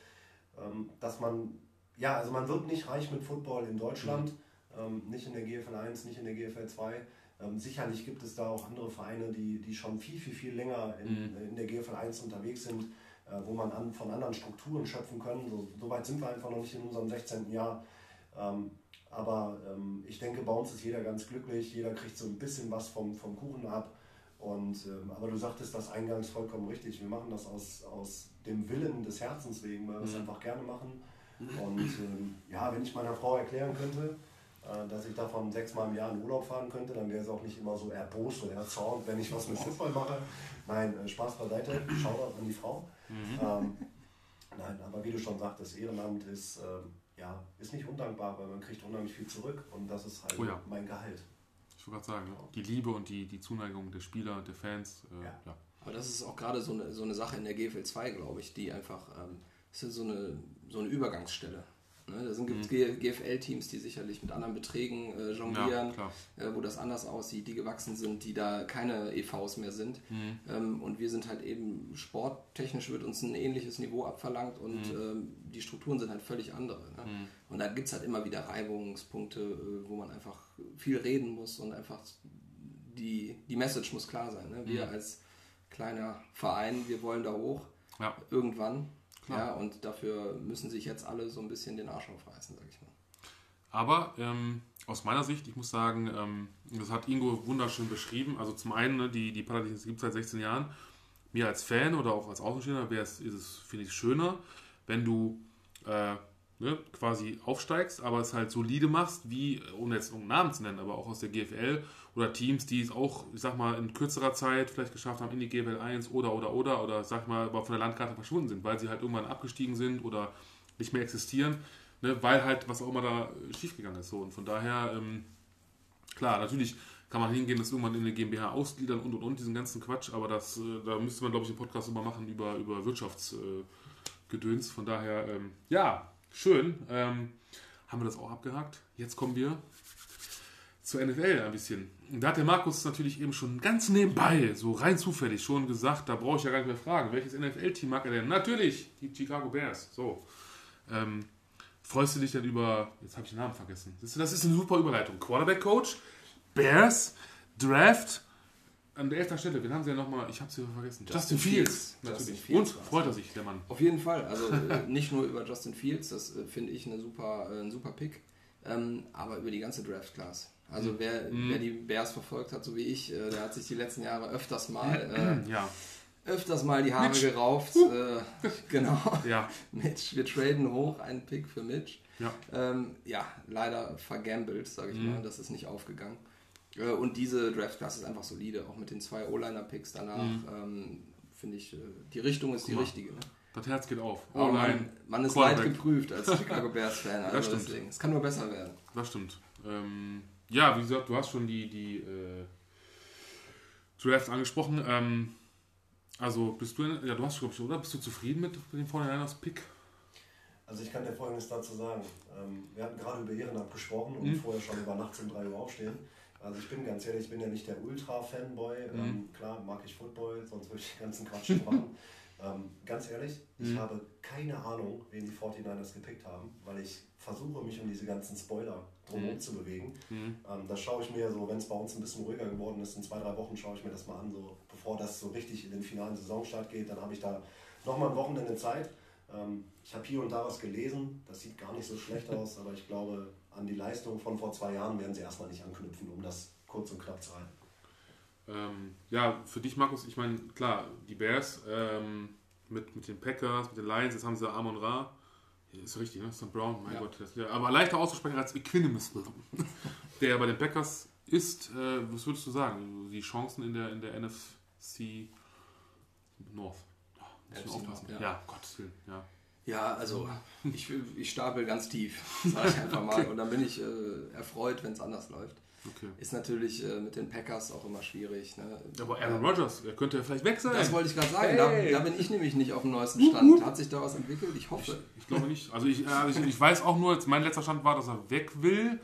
ähm, dass man, ja, also man wird nicht reich mit Football in Deutschland, ähm, nicht in der GFL 1, nicht in der GFL 2. Ähm, sicherlich gibt es da auch andere Vereine, die, die schon viel, viel, viel länger in, in der GFL 1 unterwegs sind. äh, wo man an, von anderen Strukturen schöpfen können. So, so, weit sind wir einfach noch nicht in unserem 16. Jahr. Aber ähm, ich denke, bei uns ist jeder ganz glücklich, jeder kriegt so ein bisschen was vom, vom Kuchen ab. Und, ähm, aber du sagtest das eingangs vollkommen richtig. Wir machen das aus, aus dem Willen des Herzens wegen, weil wir es mhm. einfach gerne machen. Und ähm, ja, wenn ich meiner Frau erklären könnte, äh, dass ich davon sechsmal im Jahr in Urlaub fahren könnte, dann wäre es auch nicht immer so erbost oder erzornt, wenn ich was mit Fußball mache. Nein, äh, Spaß beiseite, Shoutout an die Frau. Mhm. Ähm, nein, aber wie du schon sagtest, Ehrenamt ist, ähm, ja, ist nicht undankbar, weil man kriegt unheimlich viel zurück und das ist halt oh ja. mein Gehalt. Ich wollte gerade sagen, ja. die Liebe und die, die Zuneigung der Spieler und der Fans. Äh, ja. ja. Aber das ist auch gerade so eine, so eine Sache in der GFL 2, glaube ich, die einfach, ähm, ist so eine, so eine Übergangsstelle. Ne? Da sind mhm. GFL-Teams, die sicherlich mit anderen Beträgen äh, jonglieren, ja, äh, wo das anders aussieht, die gewachsen sind, die da keine EVs mehr sind. Mhm. Ähm, und wir sind halt eben sporttechnisch wird uns ein ähnliches Niveau abverlangt und mhm. ähm, die Strukturen sind halt völlig andere. Ne? Mhm. Und da gibt es halt immer wieder Reibungspunkte, äh, wo man einfach viel reden muss und einfach die, die Message muss klar sein. Ne? Wir mhm. als kleiner Verein, wir wollen da hoch. Ja. Irgendwann. Klar. Ja, und dafür müssen sich jetzt alle so ein bisschen den Arsch aufreißen, sag ich mal. Aber ähm, aus meiner Sicht, ich muss sagen, ähm, das hat Ingo wunderschön beschrieben. Also zum einen, ne, die, die Paladins gibt es seit 16 Jahren. Mir als Fan oder auch als Außenstehender wäre es, ist es, finde ich, schöner, wenn du äh, ne, quasi aufsteigst, aber es halt solide machst, wie, ohne jetzt einen Namen zu nennen, aber auch aus der GFL oder Teams, die es auch, ich sag mal, in kürzerer Zeit vielleicht geschafft haben in die GFL 1 oder, oder, oder, oder sag mal, aber von der Landkarte verschwunden sind, weil sie halt irgendwann abgestiegen sind oder nicht mehr existieren, ne, weil halt was auch immer da schiefgegangen ist. So. Und von daher, ähm, klar, natürlich kann man hingehen, das irgendwann in eine GmbH ausgliedern und und und, diesen ganzen Quatsch, aber das, äh, da müsste man, glaube ich, einen Podcast immer machen über, über Wirtschaftsgedöns. Äh, von daher, ähm, ja, schön. Ähm, haben wir das auch abgehakt. Jetzt kommen wir zur NFL ein bisschen. Da hat der Markus natürlich eben schon ganz nebenbei, so rein zufällig schon gesagt, da brauche ich ja gar nicht mehr fragen, welches NFL-Team mag er denn? Natürlich, die Chicago Bears. So. Ähm, freust du dich denn über, jetzt habe ich den Namen vergessen. Das ist eine super Überleitung. Quarterback-Coach, Bears, Draft, an der ersten Stelle, wen haben sie ja nochmal, ich habe sie vergessen. Justin, Justin Fields, Fields, natürlich. Fields Und freut er sich, der Mann. Auf jeden Fall. Also äh, nicht nur über Justin Fields, das äh, finde ich eine super, äh, ein super Pick, ähm, aber über die ganze Draft-Class. Also wer, mhm. wer die Bears verfolgt hat, so wie ich, äh, der hat sich die letzten Jahre öfters mal äh, ja. öfters mal die Haare Mitch. gerauft. Uh. Äh, genau. Ja. Mitch, wir traden hoch einen Pick für Mitch. Ja, ähm, ja leider vergambelt, sage ich mhm. mal. Das ist nicht aufgegangen. Äh, und diese Draft-Class ist einfach solide, auch mit den zwei O-Liner-Picks danach. Mhm. Ähm, Finde ich, äh, die Richtung ist die richtige. Ne? Das Herz geht auf. Oh man, man ist weit geprüft als Chicago Bears-Fan. Also das stimmt. Deswegen. Es kann nur besser werden. Das stimmt. Ähm, ja, wie gesagt, du hast schon die, die äh, Draft angesprochen. Ähm, also bist du, ja, du hast glaube ich, oder? Bist du zufrieden mit dem 49ers Pick? Also ich kann dir Folgendes dazu sagen. Ähm, wir hatten gerade über Ehrenamt gesprochen und mhm. vorher schon über nachts um 3 Uhr aufstehen. Also ich bin ganz ehrlich, ich bin ja nicht der Ultra-Fanboy. Mhm. Ähm, klar mag ich Football, sonst würde ich den ganzen Quatsch machen. Ähm, ganz ehrlich, ich mhm. habe keine Ahnung, wen die 49ers gepickt haben, weil ich versuche, mich um diese ganzen Spoiler drumherum mhm. zu bewegen. Mhm. Ähm, das schaue ich mir so, wenn es bei uns ein bisschen ruhiger geworden ist, in zwei, drei Wochen schaue ich mir das mal an, so bevor das so richtig in den finalen Saisonstart geht, dann habe ich da nochmal ein Wochenende Zeit. Ähm, ich habe hier und da was gelesen, das sieht gar nicht so schlecht aus, aber ich glaube, an die Leistung von vor zwei Jahren werden sie erstmal nicht anknüpfen, um das kurz und knapp zu halten. Ähm, ja, für dich, Markus, ich meine, klar, die Bears ähm, mit, mit den Packers, mit den Lions, jetzt haben sie Amon Ra. Ist richtig, ne? Sam Brown, mein ja. Gott. Das, ja, aber leichter auszusprechen als Equinimus, der bei den Packers ist. Äh, was würdest du sagen? Die Chancen in der, in der NFC North. Ja, muss man aufpassen. Ja. ja, Gottes Willen, ja. Ja, also ich, ich stapel ganz tief, sage ich einfach mal. okay. Und dann bin ich äh, erfreut, wenn es anders läuft. Okay. Ist natürlich äh, mit den Packers auch immer schwierig. Ne? Aber Aaron Rodgers, der könnte ja vielleicht weg sein. Das wollte ich gerade sagen. Hey. Da, da, bin ich nämlich nicht auf dem neuesten Stand. Hat sich da was entwickelt? Ich hoffe. Ich, ich glaube nicht. Also ich, äh, ich, ich, weiß auch nur, mein letzter Stand war, dass er weg will.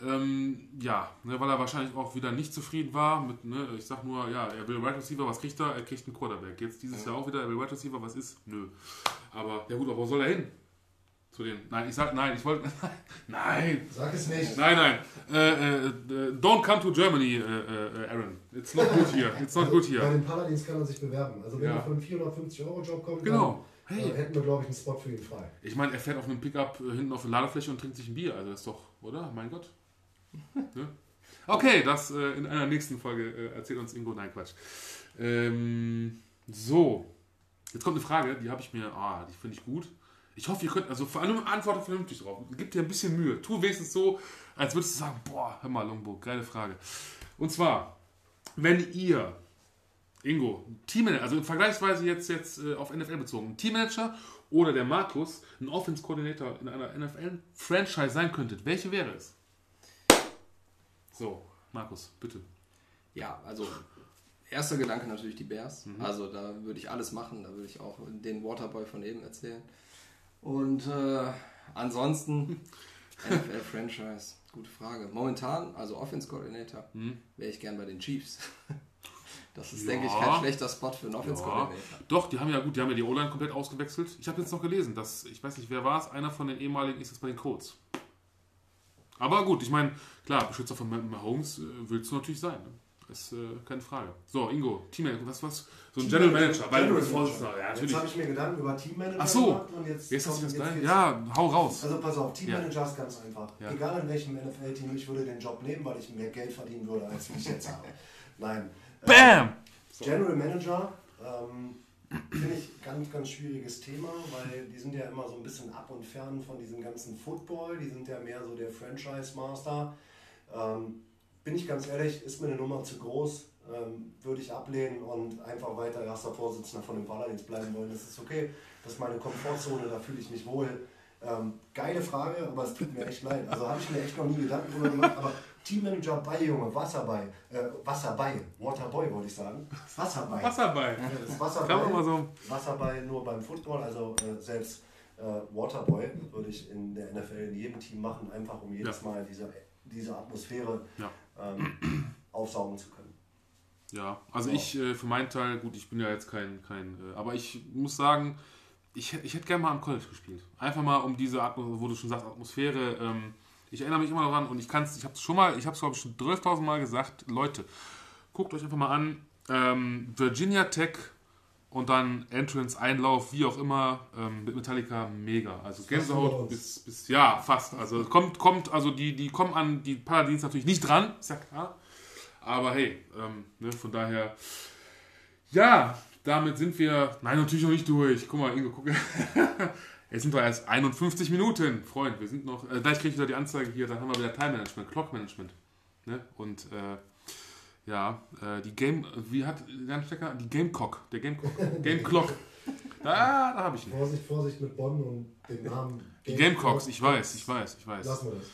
Ähm, ja, ne, weil er wahrscheinlich auch wieder nicht zufrieden war mit, ne, ich sag nur, ja, er will Wide Receiver, was kriegt er? Er kriegt einen Quarterback. Jetzt dieses ja. Jahr auch wieder, er will Wide Receiver, was ist? Nö. Aber, ja gut, aber wo soll er hin? Zu den. Nein, ich sag nein, ich wollte. Nein! Sag es nicht. Nein, nein. Äh, äh, don't come to Germany, äh, äh, Aaron. It's not good here. It's not good Bei here. den Paladins kann man sich bewerben. Also wenn Ja. er für einen 450-Euro-Job kommt, Genau. dann Hey. äh, hätten wir, glaube ich, einen Spot für ihn frei. Ich meine, er fährt auf einem Pickup äh, hinten auf der Ladefläche und trinkt sich ein Bier. Also das ist doch, oder? Mein Gott. ne? Okay, das äh, in einer nächsten Folge äh, erzählt uns Ingo. Nein, Quatsch. Ähm, so. Jetzt kommt eine Frage, die habe ich mir, ah, die finde ich gut. Ich hoffe, ihr könnt, also vor allem antwortet vernünftig drauf. Gib dir ein bisschen Mühe. Tu wenigstens so, als würdest du sagen, boah, hör mal, Longbo, geile Frage. Und zwar, wenn ihr, Ingo, Teammanager, also vergleichsweise jetzt, jetzt äh, auf NFL bezogen, Teammanager oder der Markus ein Offense-Coordinator in einer NFL-Franchise sein könntet, welche wäre es? So, Markus, bitte. Ja, also erster Gedanke natürlich die Bears. Also da würde ich alles machen. Da würde ich auch den Waterboy von eben erzählen. Und äh, ansonsten NFL-Franchise, gute Frage. Momentan, also Offense-Coordinator, wäre ich gern bei den Chiefs. Das ist, denke ich, Ja. kein schlechter Spot für einen Ja, Offense-Coordinator. doch, die haben ja gut, die haben ja die O-Line komplett ausgewechselt. Ich habe jetzt noch gelesen, dass, ich weiß nicht, wer war es, einer von den ehemaligen ist jetzt bei den Colts. Aber gut, ich meine, klar, Beschützer von Mah- Mahomes äh, willst du natürlich sein. Ne? Ist äh, keine Frage. So, Ingo, Teammanager, was, was? So ein General Manager, weil du General bist. Vorsitzender. Ja, Jetzt natürlich. habe ich mir Gedanken über Teammanager Ach so. gemacht und jetzt, Jetzt hast du kommt- das jetzt gleich. Ja, hau raus. Also pass auf, Teammanager ist ganz einfach. Ja. Egal in welchem NFL-Team, ich würde den Job nehmen, weil ich mehr Geld verdienen würde, als ich jetzt habe. Nein. Äh, Bam! General Manager ähm, finde ich ganz, ganz schwieriges Thema, weil die sind ja immer so ein bisschen ab und fern von diesem ganzen Football. Die sind ja mehr so der Franchise-Master. Ähm, bin ich ganz ehrlich, ist mir eine Nummer zu groß. Ähm, würde ich ablehnen und einfach weiter erster Vorsitzender von den Paladins bleiben wollen. Das ist okay. Das ist meine Komfortzone, da fühle ich mich wohl. Ähm, geile Frage, aber es tut mir echt leid. Also habe ich mir echt noch nie Gedanken drüber gemacht. Aber Teammanager bei Junge, Wasserbei, äh, Wasserbei, Waterboy wollte ich sagen. Wasserbei. Wasserball. Ja, das Wasserball, mal so. Wasserball nur beim Football, also äh, selbst äh, Waterboy würde ich in der NFL in jedem Team machen, einfach um jedes Ja. Mal diese, diese Atmosphäre Ja. Ähm, aufsaugen zu können. Ja, also So. ich äh, für meinen Teil, gut, ich bin ja jetzt kein, kein äh, aber ich muss sagen, ich, ich hätte gerne mal am College gespielt. Einfach mal um diese Atmosphäre, wo du schon sagst, Atmosphäre. Ähm, ich erinnere mich immer daran und ich kann es, ich habe es schon mal, ich habe es glaube ich schon 12.000 Mal gesagt, Leute, guckt euch einfach mal an, ähm, Virginia Tech und dann Entrance, Einlauf, wie auch immer, ähm, mit Metallica mega. Also Gänsehaut bis, bis, ja, fast. Also kommt, kommt, also die, die kommen an die Paladins natürlich nicht dran, ist ja klar. Aber hey, ähm, ne, von daher, ja, damit sind wir, nein, natürlich noch nicht durch. Guck mal, Ingo, guck. Jetzt sind wir erst 51 Minuten, Freund. Wir sind noch, äh, gleich kriege ich wieder die Anzeige hier, dann haben wir wieder Time Management, Clock Management. Ne? Und äh, ja, äh, die Game, wie hat Jan Stecker? Die Gamecock, der Gamecock, Game Clock. Da, da habe ich ihn. Vorsicht, Vorsicht mit Bonn und dem Namen. Die Gamecocks, ich weiß, ich weiß, ich weiß. Lassen wir das.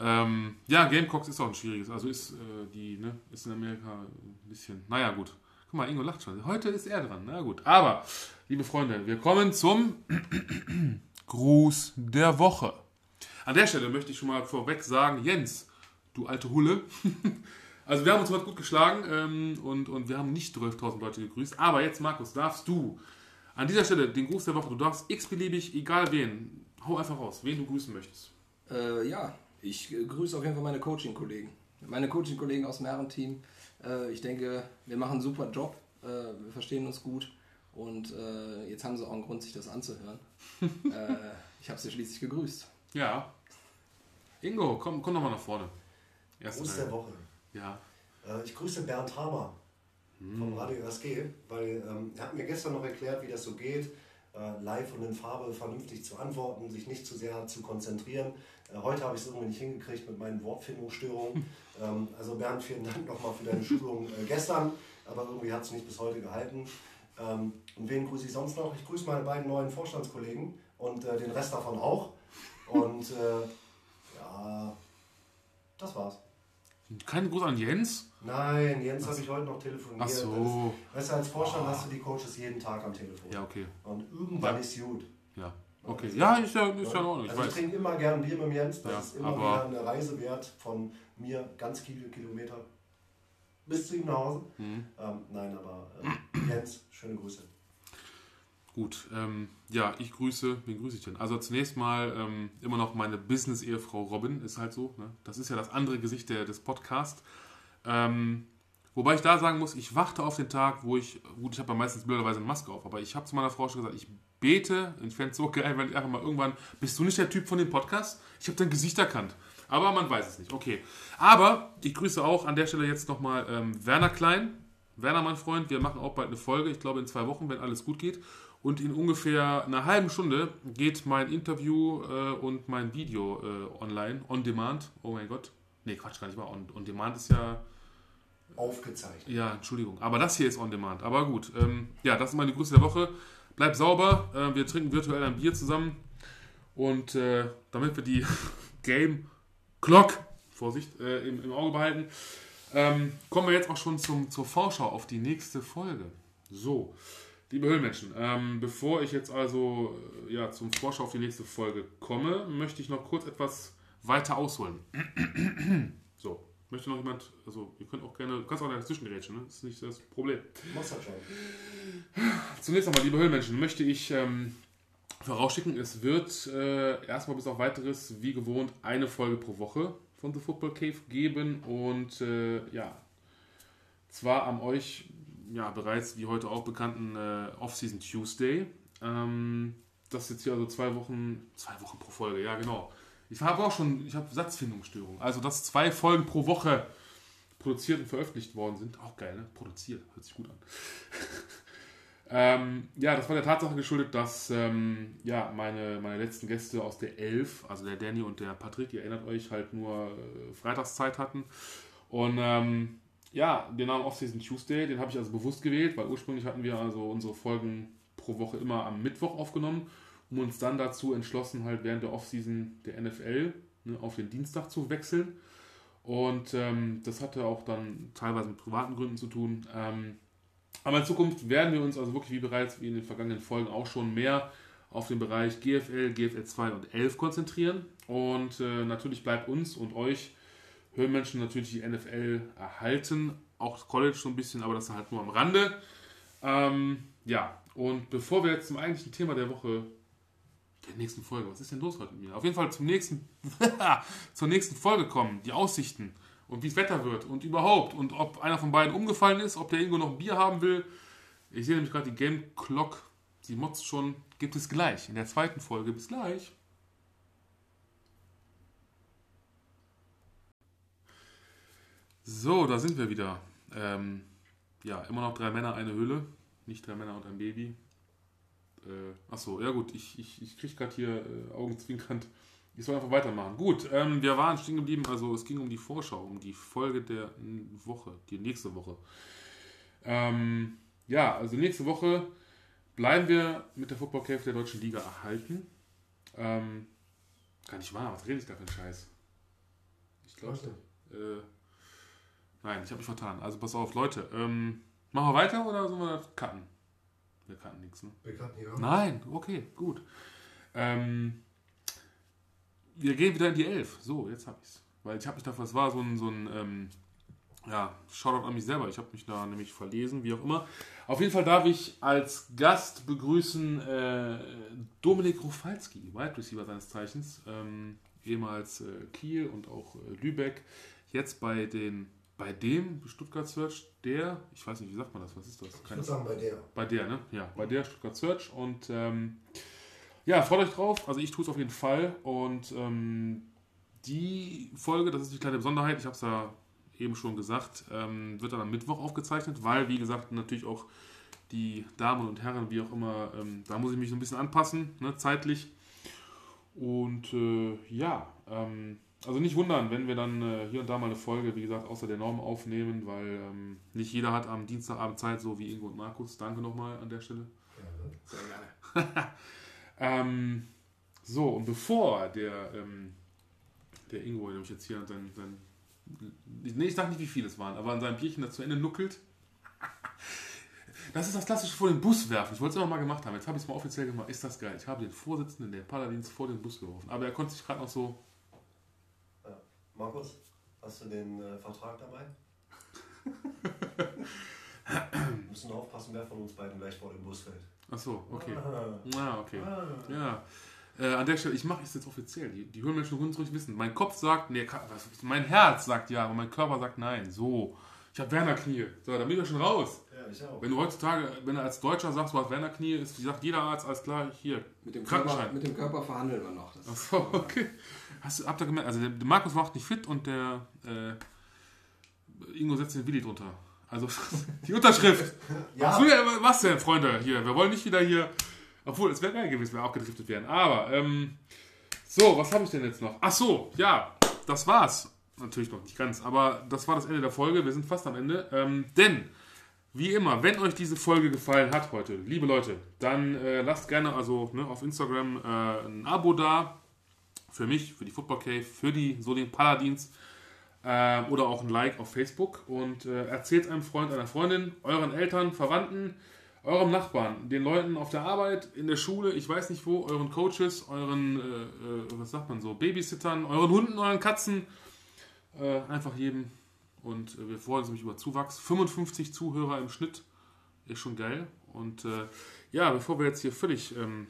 Ähm, ja, Gamecocks ist auch ein schwieriges. Also ist äh, die, ne, ist in Amerika ein bisschen. Naja, gut. Guck mal, Ingo lacht schon. Heute ist er dran. Na gut. Aber, liebe Freunde, wir kommen zum Gruß der Woche. An der Stelle möchte ich schon mal vorweg sagen, Jens, du alte Hulle. Also wir haben uns heute gut geschlagen ähm, und, und wir haben nicht 12.000 Leute gegrüßt. Aber jetzt, Markus, darfst du an dieser Stelle den Gruß der Woche, du darfst x-beliebig, egal wen, hau einfach raus, wen du grüßen möchtest. Äh, ja, ich äh, grüße auf jeden Fall meine Coaching-Kollegen. Meine Coaching-Kollegen aus dem Herrenteam. Äh, ich denke, wir machen einen super Job. Äh, wir verstehen uns gut. Und äh, jetzt haben sie auch einen Grund, sich das anzuhören. äh, ich habe sie schließlich gegrüßt. Ja. Ingo, komm, komm doch mal nach vorne. Erste Gruß der. Woche. Ja. Äh, ich grüße Bernd Hamer vom Radio RSG, weil ähm, er hat mir gestern noch erklärt, wie das so geht, äh, live und in Farbe vernünftig zu antworten, sich nicht zu sehr zu konzentrieren. Äh, heute habe ich es irgendwie nicht hingekriegt mit meinen Wortfindungsstörungen. ähm, also Bernd, vielen Dank nochmal für deine Schulung äh, gestern, aber irgendwie hat es nicht bis heute gehalten. Ähm, und wen grüße ich sonst noch? Ich grüße meine beiden neuen Vorstandskollegen und den Rest davon auch. Und äh, ja, das war's. Kein Gruß an Jens? Nein, Jens habe ich heute noch telefoniert. Ach so. Das, weißt du, als Vorstand hast du die Coaches jeden Tag am Telefon. Ja, okay. Und irgendwann Ja. ist gut. Ja. Okay. Ja, ist ja, ist ja in Ordnung. Ich also ich trinke immer gern Bier mit Jens. Das Ja, ist immer wieder eine Reise wert von mir ganz viele Kilometer bis zu ihm nach Hause. Mhm. Ähm, nein, aber äh, Jens, schöne Grüße. Gut, ähm, ja, ich grüße, wen grüße ich denn? Also zunächst mal ähm, immer noch meine Business-Ehefrau Robin, ist halt so. Ne? Das ist ja das andere Gesicht der, des Podcasts. Ähm, wobei ich da sagen muss, ich warte auf den Tag, wo ich, gut, ich habe meistens blöderweise eine Maske auf, aber ich habe zu meiner Frau schon gesagt, ich bete, ich fände es so geil, wenn ich einfach mal irgendwann, bist du nicht der Typ von dem Podcast? Ich habe dein Gesicht erkannt. Aber man weiß es nicht, okay. Aber ich grüße auch an der Stelle jetzt nochmal ähm, Werner Klein. Werner, mein Freund, wir machen auch bald eine Folge, ich glaube in zwei Wochen, wenn alles gut geht. Und in ungefähr einer halben Stunde geht mein Interview äh, und mein Video äh, online, on demand. Oh mein Gott. Nee, Quatsch, gar nicht mal. On, on demand ist ja. Aufgezeichnet. Ja, Entschuldigung. Aber das hier ist on demand. Aber gut. Ähm, ja, das ist meine Grüße der Woche. Bleib sauber. Äh, wir trinken virtuell ein Bier zusammen. Und äh, damit wir die Game Clock, Vorsicht, äh, im, im, Auge behalten, ähm, kommen wir jetzt auch schon zum, zur Vorschau auf die nächste Folge. So. Liebe Höhlenmenschen, ähm, bevor ich jetzt also äh, ja, zum Vorschau auf die nächste Folge komme, möchte ich noch kurz etwas weiter ausholen. so, möchte noch jemand, also ihr könnt auch gerne, du kannst auch dazwischen gerätschen, ne? das ist nicht das Problem. Mach's halt schon. Zunächst einmal, liebe Höhlenmenschen, möchte ich ähm, vorausschicken, es wird äh, erstmal bis auf weiteres, wie gewohnt, eine Folge pro Woche von The Football Cave geben und äh, ja, zwar am euch ja, bereits wie heute auch bekannten äh, Off-Season Tuesday. Ähm, das jetzt hier also zwei Wochen, zwei Wochen pro Folge, ja genau. Ich habe auch schon, ich habe Satzfindungsstörung. Also, dass zwei Folgen pro Woche produziert und veröffentlicht worden sind. Auch geil, ne? Produziert, hört sich gut an. ähm, ja, das war der Tatsache geschuldet, dass ähm, ja, meine, meine letzten Gäste aus der Elf, also der Danny und der Patrick, ihr erinnert euch, halt nur äh, Freitagszeit hatten. Und ähm, ja, den Namen Off-Season Tuesday, den habe ich also bewusst gewählt, weil ursprünglich hatten wir also unsere Folgen pro Woche immer am Mittwoch aufgenommen, um uns dann dazu entschlossen, halt während der Off-Season der NFL ne, auf den Dienstag zu wechseln. Und ähm, das hatte auch dann teilweise mit privaten Gründen zu tun. Ähm, aber in Zukunft werden wir uns also wirklich wie bereits wie in den vergangenen Folgen auch schon mehr auf den Bereich GFL, GFL 2 und 11 konzentrieren. Und äh, natürlich bleibt uns und euch Höhenmenschen natürlich die NFL erhalten, auch College so ein bisschen, aber das halt nur am Rande. Ähm, ja, und bevor wir jetzt zum eigentlichen Thema der Woche, der nächsten Folge, was ist denn los heute mit mir? Auf jeden Fall zum nächsten, zur nächsten Folge kommen, die Aussichten und wie es Wetter wird und überhaupt und ob einer von beiden umgefallen ist, ob der irgendwo noch ein Bier haben will. Ich sehe nämlich gerade die Game Clock, sie motzt schon, gibt es gleich in der zweiten Folge. Bis gleich. So, da sind wir wieder. Ähm, ja, immer noch drei Männer, eine Hülle. Nicht drei Männer und ein Baby. Äh, achso, ja gut, ich, ich, ich kriege gerade hier äh, augenzwinkernd. Ich soll einfach weitermachen. Gut, ähm, wir waren stehen geblieben, also es ging um die Vorschau, um die Folge der Woche, die nächste Woche. Ähm, ja, also nächste Woche bleiben wir mit der Football Cave der deutschen Liga erhalten. Ähm, gar nicht wahr, was rede ich da für einen Scheiß? Ich glaube, äh, Nein, ich habe mich vertan. Also pass auf, Leute. Ähm, machen wir weiter oder sollen wir das cutten? Wir cutten nichts, ne? Wir cutten hier Nein, okay, gut. Ähm, wir gehen wieder in die Elf. So, jetzt habe ich's. Weil ich habe mich da, das war so ein, so ein ähm, ja, Shoutout an mich selber. Ich habe mich da nämlich verlesen, wie auch immer. Auf jeden Fall darf ich als Gast begrüßen äh, Dominik Rufalski, Wide Receiver seines Zeichens, ähm, ehemals äh, Kiel und auch äh, Lübeck, jetzt bei den bei dem Stuttgart Search, der, ich weiß nicht, wie sagt man das, was ist das? ich würde sagen bei der. Bei der, ne? Ja, bei der Stuttgart Search und ähm, ja, freut euch drauf. Also ich tue es auf jeden Fall und ähm, die Folge, das ist die kleine Besonderheit, ich habe es ja eben schon gesagt, ähm, wird dann am Mittwoch aufgezeichnet, weil, wie gesagt, natürlich auch die Damen und Herren, wie auch immer, ähm, da muss ich mich so ein bisschen anpassen, ne, zeitlich. Und äh, ja, ähm, also nicht wundern, wenn wir dann äh, hier und da mal eine Folge, wie gesagt, außer der Norm aufnehmen, weil ähm, nicht jeder hat am Dienstagabend Zeit, so wie Ingo und Markus. Danke nochmal an der Stelle. Sehr gerne. ähm, so, und bevor der, ähm, der Ingo, nämlich jetzt hier sein, sein nee, ich sag nicht, wie viele es waren, aber an seinem Bierchen das zu Ende nuckelt. Das ist das klassische vor den Bus werfen. Ich wollte es immer mal gemacht haben. Jetzt habe ich es mal offiziell gemacht. Ist das geil? Ich habe den Vorsitzenden der Paladins vor den Bus geworfen. Aber er konnte sich gerade noch so Markus, hast du den äh, Vertrag dabei? Wir müssen aufpassen, wer von uns beiden gleich vor dem Bus fällt. Ach so, okay. Ah, okay. Ja. Äh, an der Stelle, ich mache es jetzt offiziell. Die, die Höhlenmenschen Hund ruhig wissen. Mein Kopf sagt, nee, mein Herz sagt ja, aber mein Körper sagt nein. So. Ich habe Werner-Knie. So, da bin ich ja schon raus. Ja, ich auch. Wenn du heutzutage, wenn du als Deutscher sagst, du hast Werner-Knie, ist, sagt jeder Arzt, alles klar, hier. Mit dem, Körper, mit dem Körper verhandeln wir noch. Das Ach so, okay. Hast du, habt ihr gemerkt, also der, der Markus macht nicht fit und der äh, Ingo setzt den Willi drunter. Also die Unterschrift. Ja. Ach so, ja, was denn, Freunde? Hier, wir wollen nicht wieder hier. Obwohl, es wäre geil gewesen, wenn wir auch gedriftet wären. Aber, ähm, so, was habe ich denn jetzt noch? Ach so, ja, das war's. Natürlich noch nicht ganz, aber das war das Ende der Folge. Wir sind fast am Ende. Ähm, denn, wie immer, wenn euch diese Folge gefallen hat heute, liebe Leute, dann äh, lasst gerne also ne, auf Instagram äh, ein Abo da. Für mich, für die Football Cave, für die Solin Paladins äh, oder auch ein Like auf Facebook und äh, erzählt einem Freund, einer Freundin, euren Eltern, Verwandten, eurem Nachbarn, den Leuten auf der Arbeit, in der Schule, ich weiß nicht wo, euren Coaches, euren, äh, äh, was sagt man so, Babysittern, euren Hunden, euren Katzen, äh, einfach jedem. Und äh, wir freuen uns nämlich über Zuwachs. 55 Zuhörer im Schnitt ist schon geil. Und ja, bevor wir jetzt hier völlig ähm,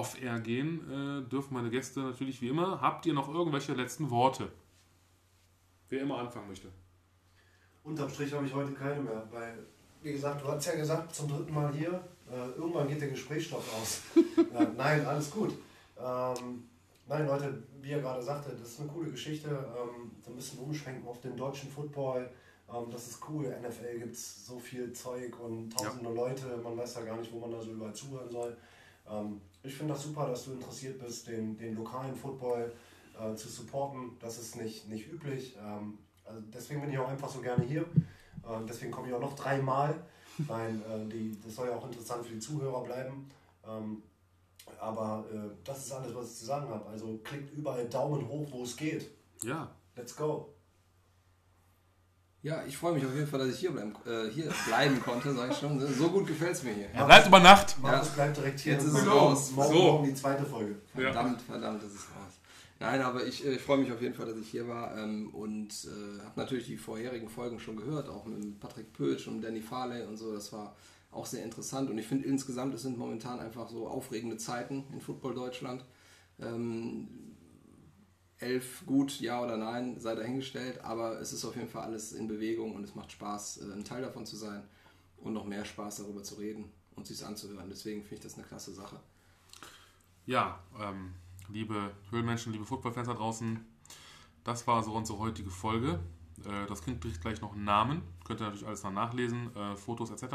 off-air gehen, äh, dürfen meine Gäste natürlich wie immer. Habt ihr noch irgendwelche letzten Worte? Wer immer anfangen möchte. Unterm Strich habe ich heute keine mehr, weil, wie gesagt, du hast ja gesagt, zum dritten Mal hier, äh, irgendwann geht der Gesprächsstoff aus. äh, nein, alles gut. Ähm, nein, Leute, wie er gerade sagte, das ist eine coole Geschichte. Ähm, so ein bisschen umschwenken auf den deutschen Football. Ähm, das ist cool. NFL gibt es so viel Zeug und tausende Leute. Man weiß ja gar nicht, wo man da so überall zuhören soll. Ähm, ich finde das super, dass du interessiert bist, den, den lokalen Football äh, zu supporten. Das ist nicht, nicht üblich. Ähm, also deswegen bin ich auch einfach so gerne hier. Äh, deswegen komme ich auch noch dreimal. Nein, äh, die, das soll ja auch interessant für die Zuhörer bleiben. Ähm, aber äh, das ist alles, was ich zu sagen habe. Also klickt überall Daumen hoch, wo es geht. Ja, Let's go. Ja, ich freue mich auf jeden Fall, dass ich hier bleiben, äh, hier bleiben konnte, sag ich schon. So gut gefällt es mir hier. er bleibt über Nacht. Markus bleibt direkt hier. Jetzt ist es morgen- raus. Morgen, So. morgen die zweite Folge. Ja. Verdammt, verdammt, das ist raus. Nein, aber ich, äh, ich freue mich auf jeden Fall, dass ich hier war ähm, und äh, habe natürlich die vorherigen Folgen schon gehört, auch mit Patrick Pötsch und Danny Farley und so. Das war auch sehr interessant und ich finde insgesamt, es sind momentan einfach so aufregende Zeiten in Football Deutschland. Ähm, elf gut, ja oder nein, sei dahingestellt, aber es ist auf jeden Fall alles in Bewegung und es macht Spaß, äh, ein Teil davon zu sein und noch mehr Spaß darüber zu reden und sich anzuhören. Deswegen finde ich das eine klasse Sache. Ja, ähm, liebe Höhlenmenschen, liebe Footballfans da draußen, das war so unsere heutige Folge. Äh, das Kind kriegt gleich noch einen Namen. Könnt ihr natürlich alles dann nachlesen, äh, Fotos etc.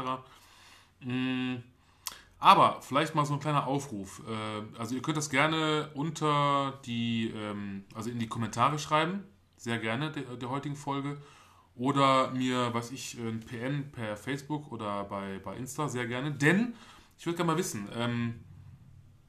Mm, aber vielleicht mal so ein kleiner Aufruf. Äh, also ihr könnt das gerne unter die, ähm, also in die Kommentare schreiben, sehr gerne der, der heutigen Folge. Oder mir, was ich, ein PN per Facebook oder bei, bei Insta, sehr gerne. Denn ich würde gerne mal wissen, ähm,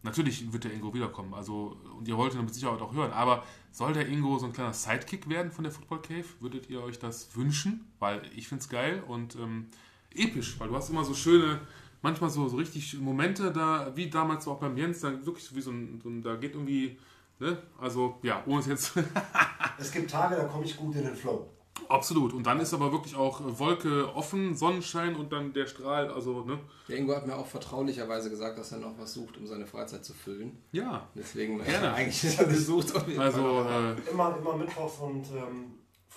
Natürlich wird der Ingo wiederkommen, also und ihr wollt ihn mit Sicherheit auch hören, aber soll der Ingo so ein kleiner Sidekick werden von der Football Cave? Würdet ihr euch das wünschen? Weil ich finde es geil und ähm, episch, weil du hast immer so schöne, manchmal so, so richtig Momente da, wie damals so auch beim Jens, dann wirklich so wie so ein, so ein da geht irgendwie, ne? Also ja, ohne es jetzt Es gibt Tage, da komme ich gut in den Flow. absolut. Und dann ist aber wirklich auch äh, Wolke offen, Sonnenschein und dann der Strahl, also ne? Der Ingo hat mir auch vertraulicherweise gesagt, dass er noch was sucht, um seine Freizeit zu füllen. Ja. Deswegen Gerne. eigentlich ist er gesucht. Auf jeden Also Fall. äh, Immer, immer mittwochs und ähm,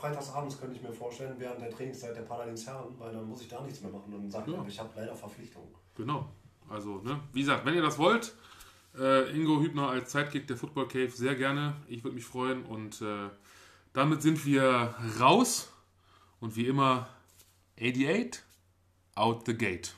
freitagsabends könnte ich mir vorstellen, während der Trainingszeit der Paladins Herren, weil dann muss ich da nichts mehr machen und sagen, Ja. ich habe leider Verpflichtungen. Genau. Also, ne, wie gesagt, wenn ihr das wollt, äh, Ingo Hübner als Sidekick der Football Cave, sehr gerne. Ich würde mich freuen. Und äh, damit sind wir raus. Und wie immer, 88 out the gate.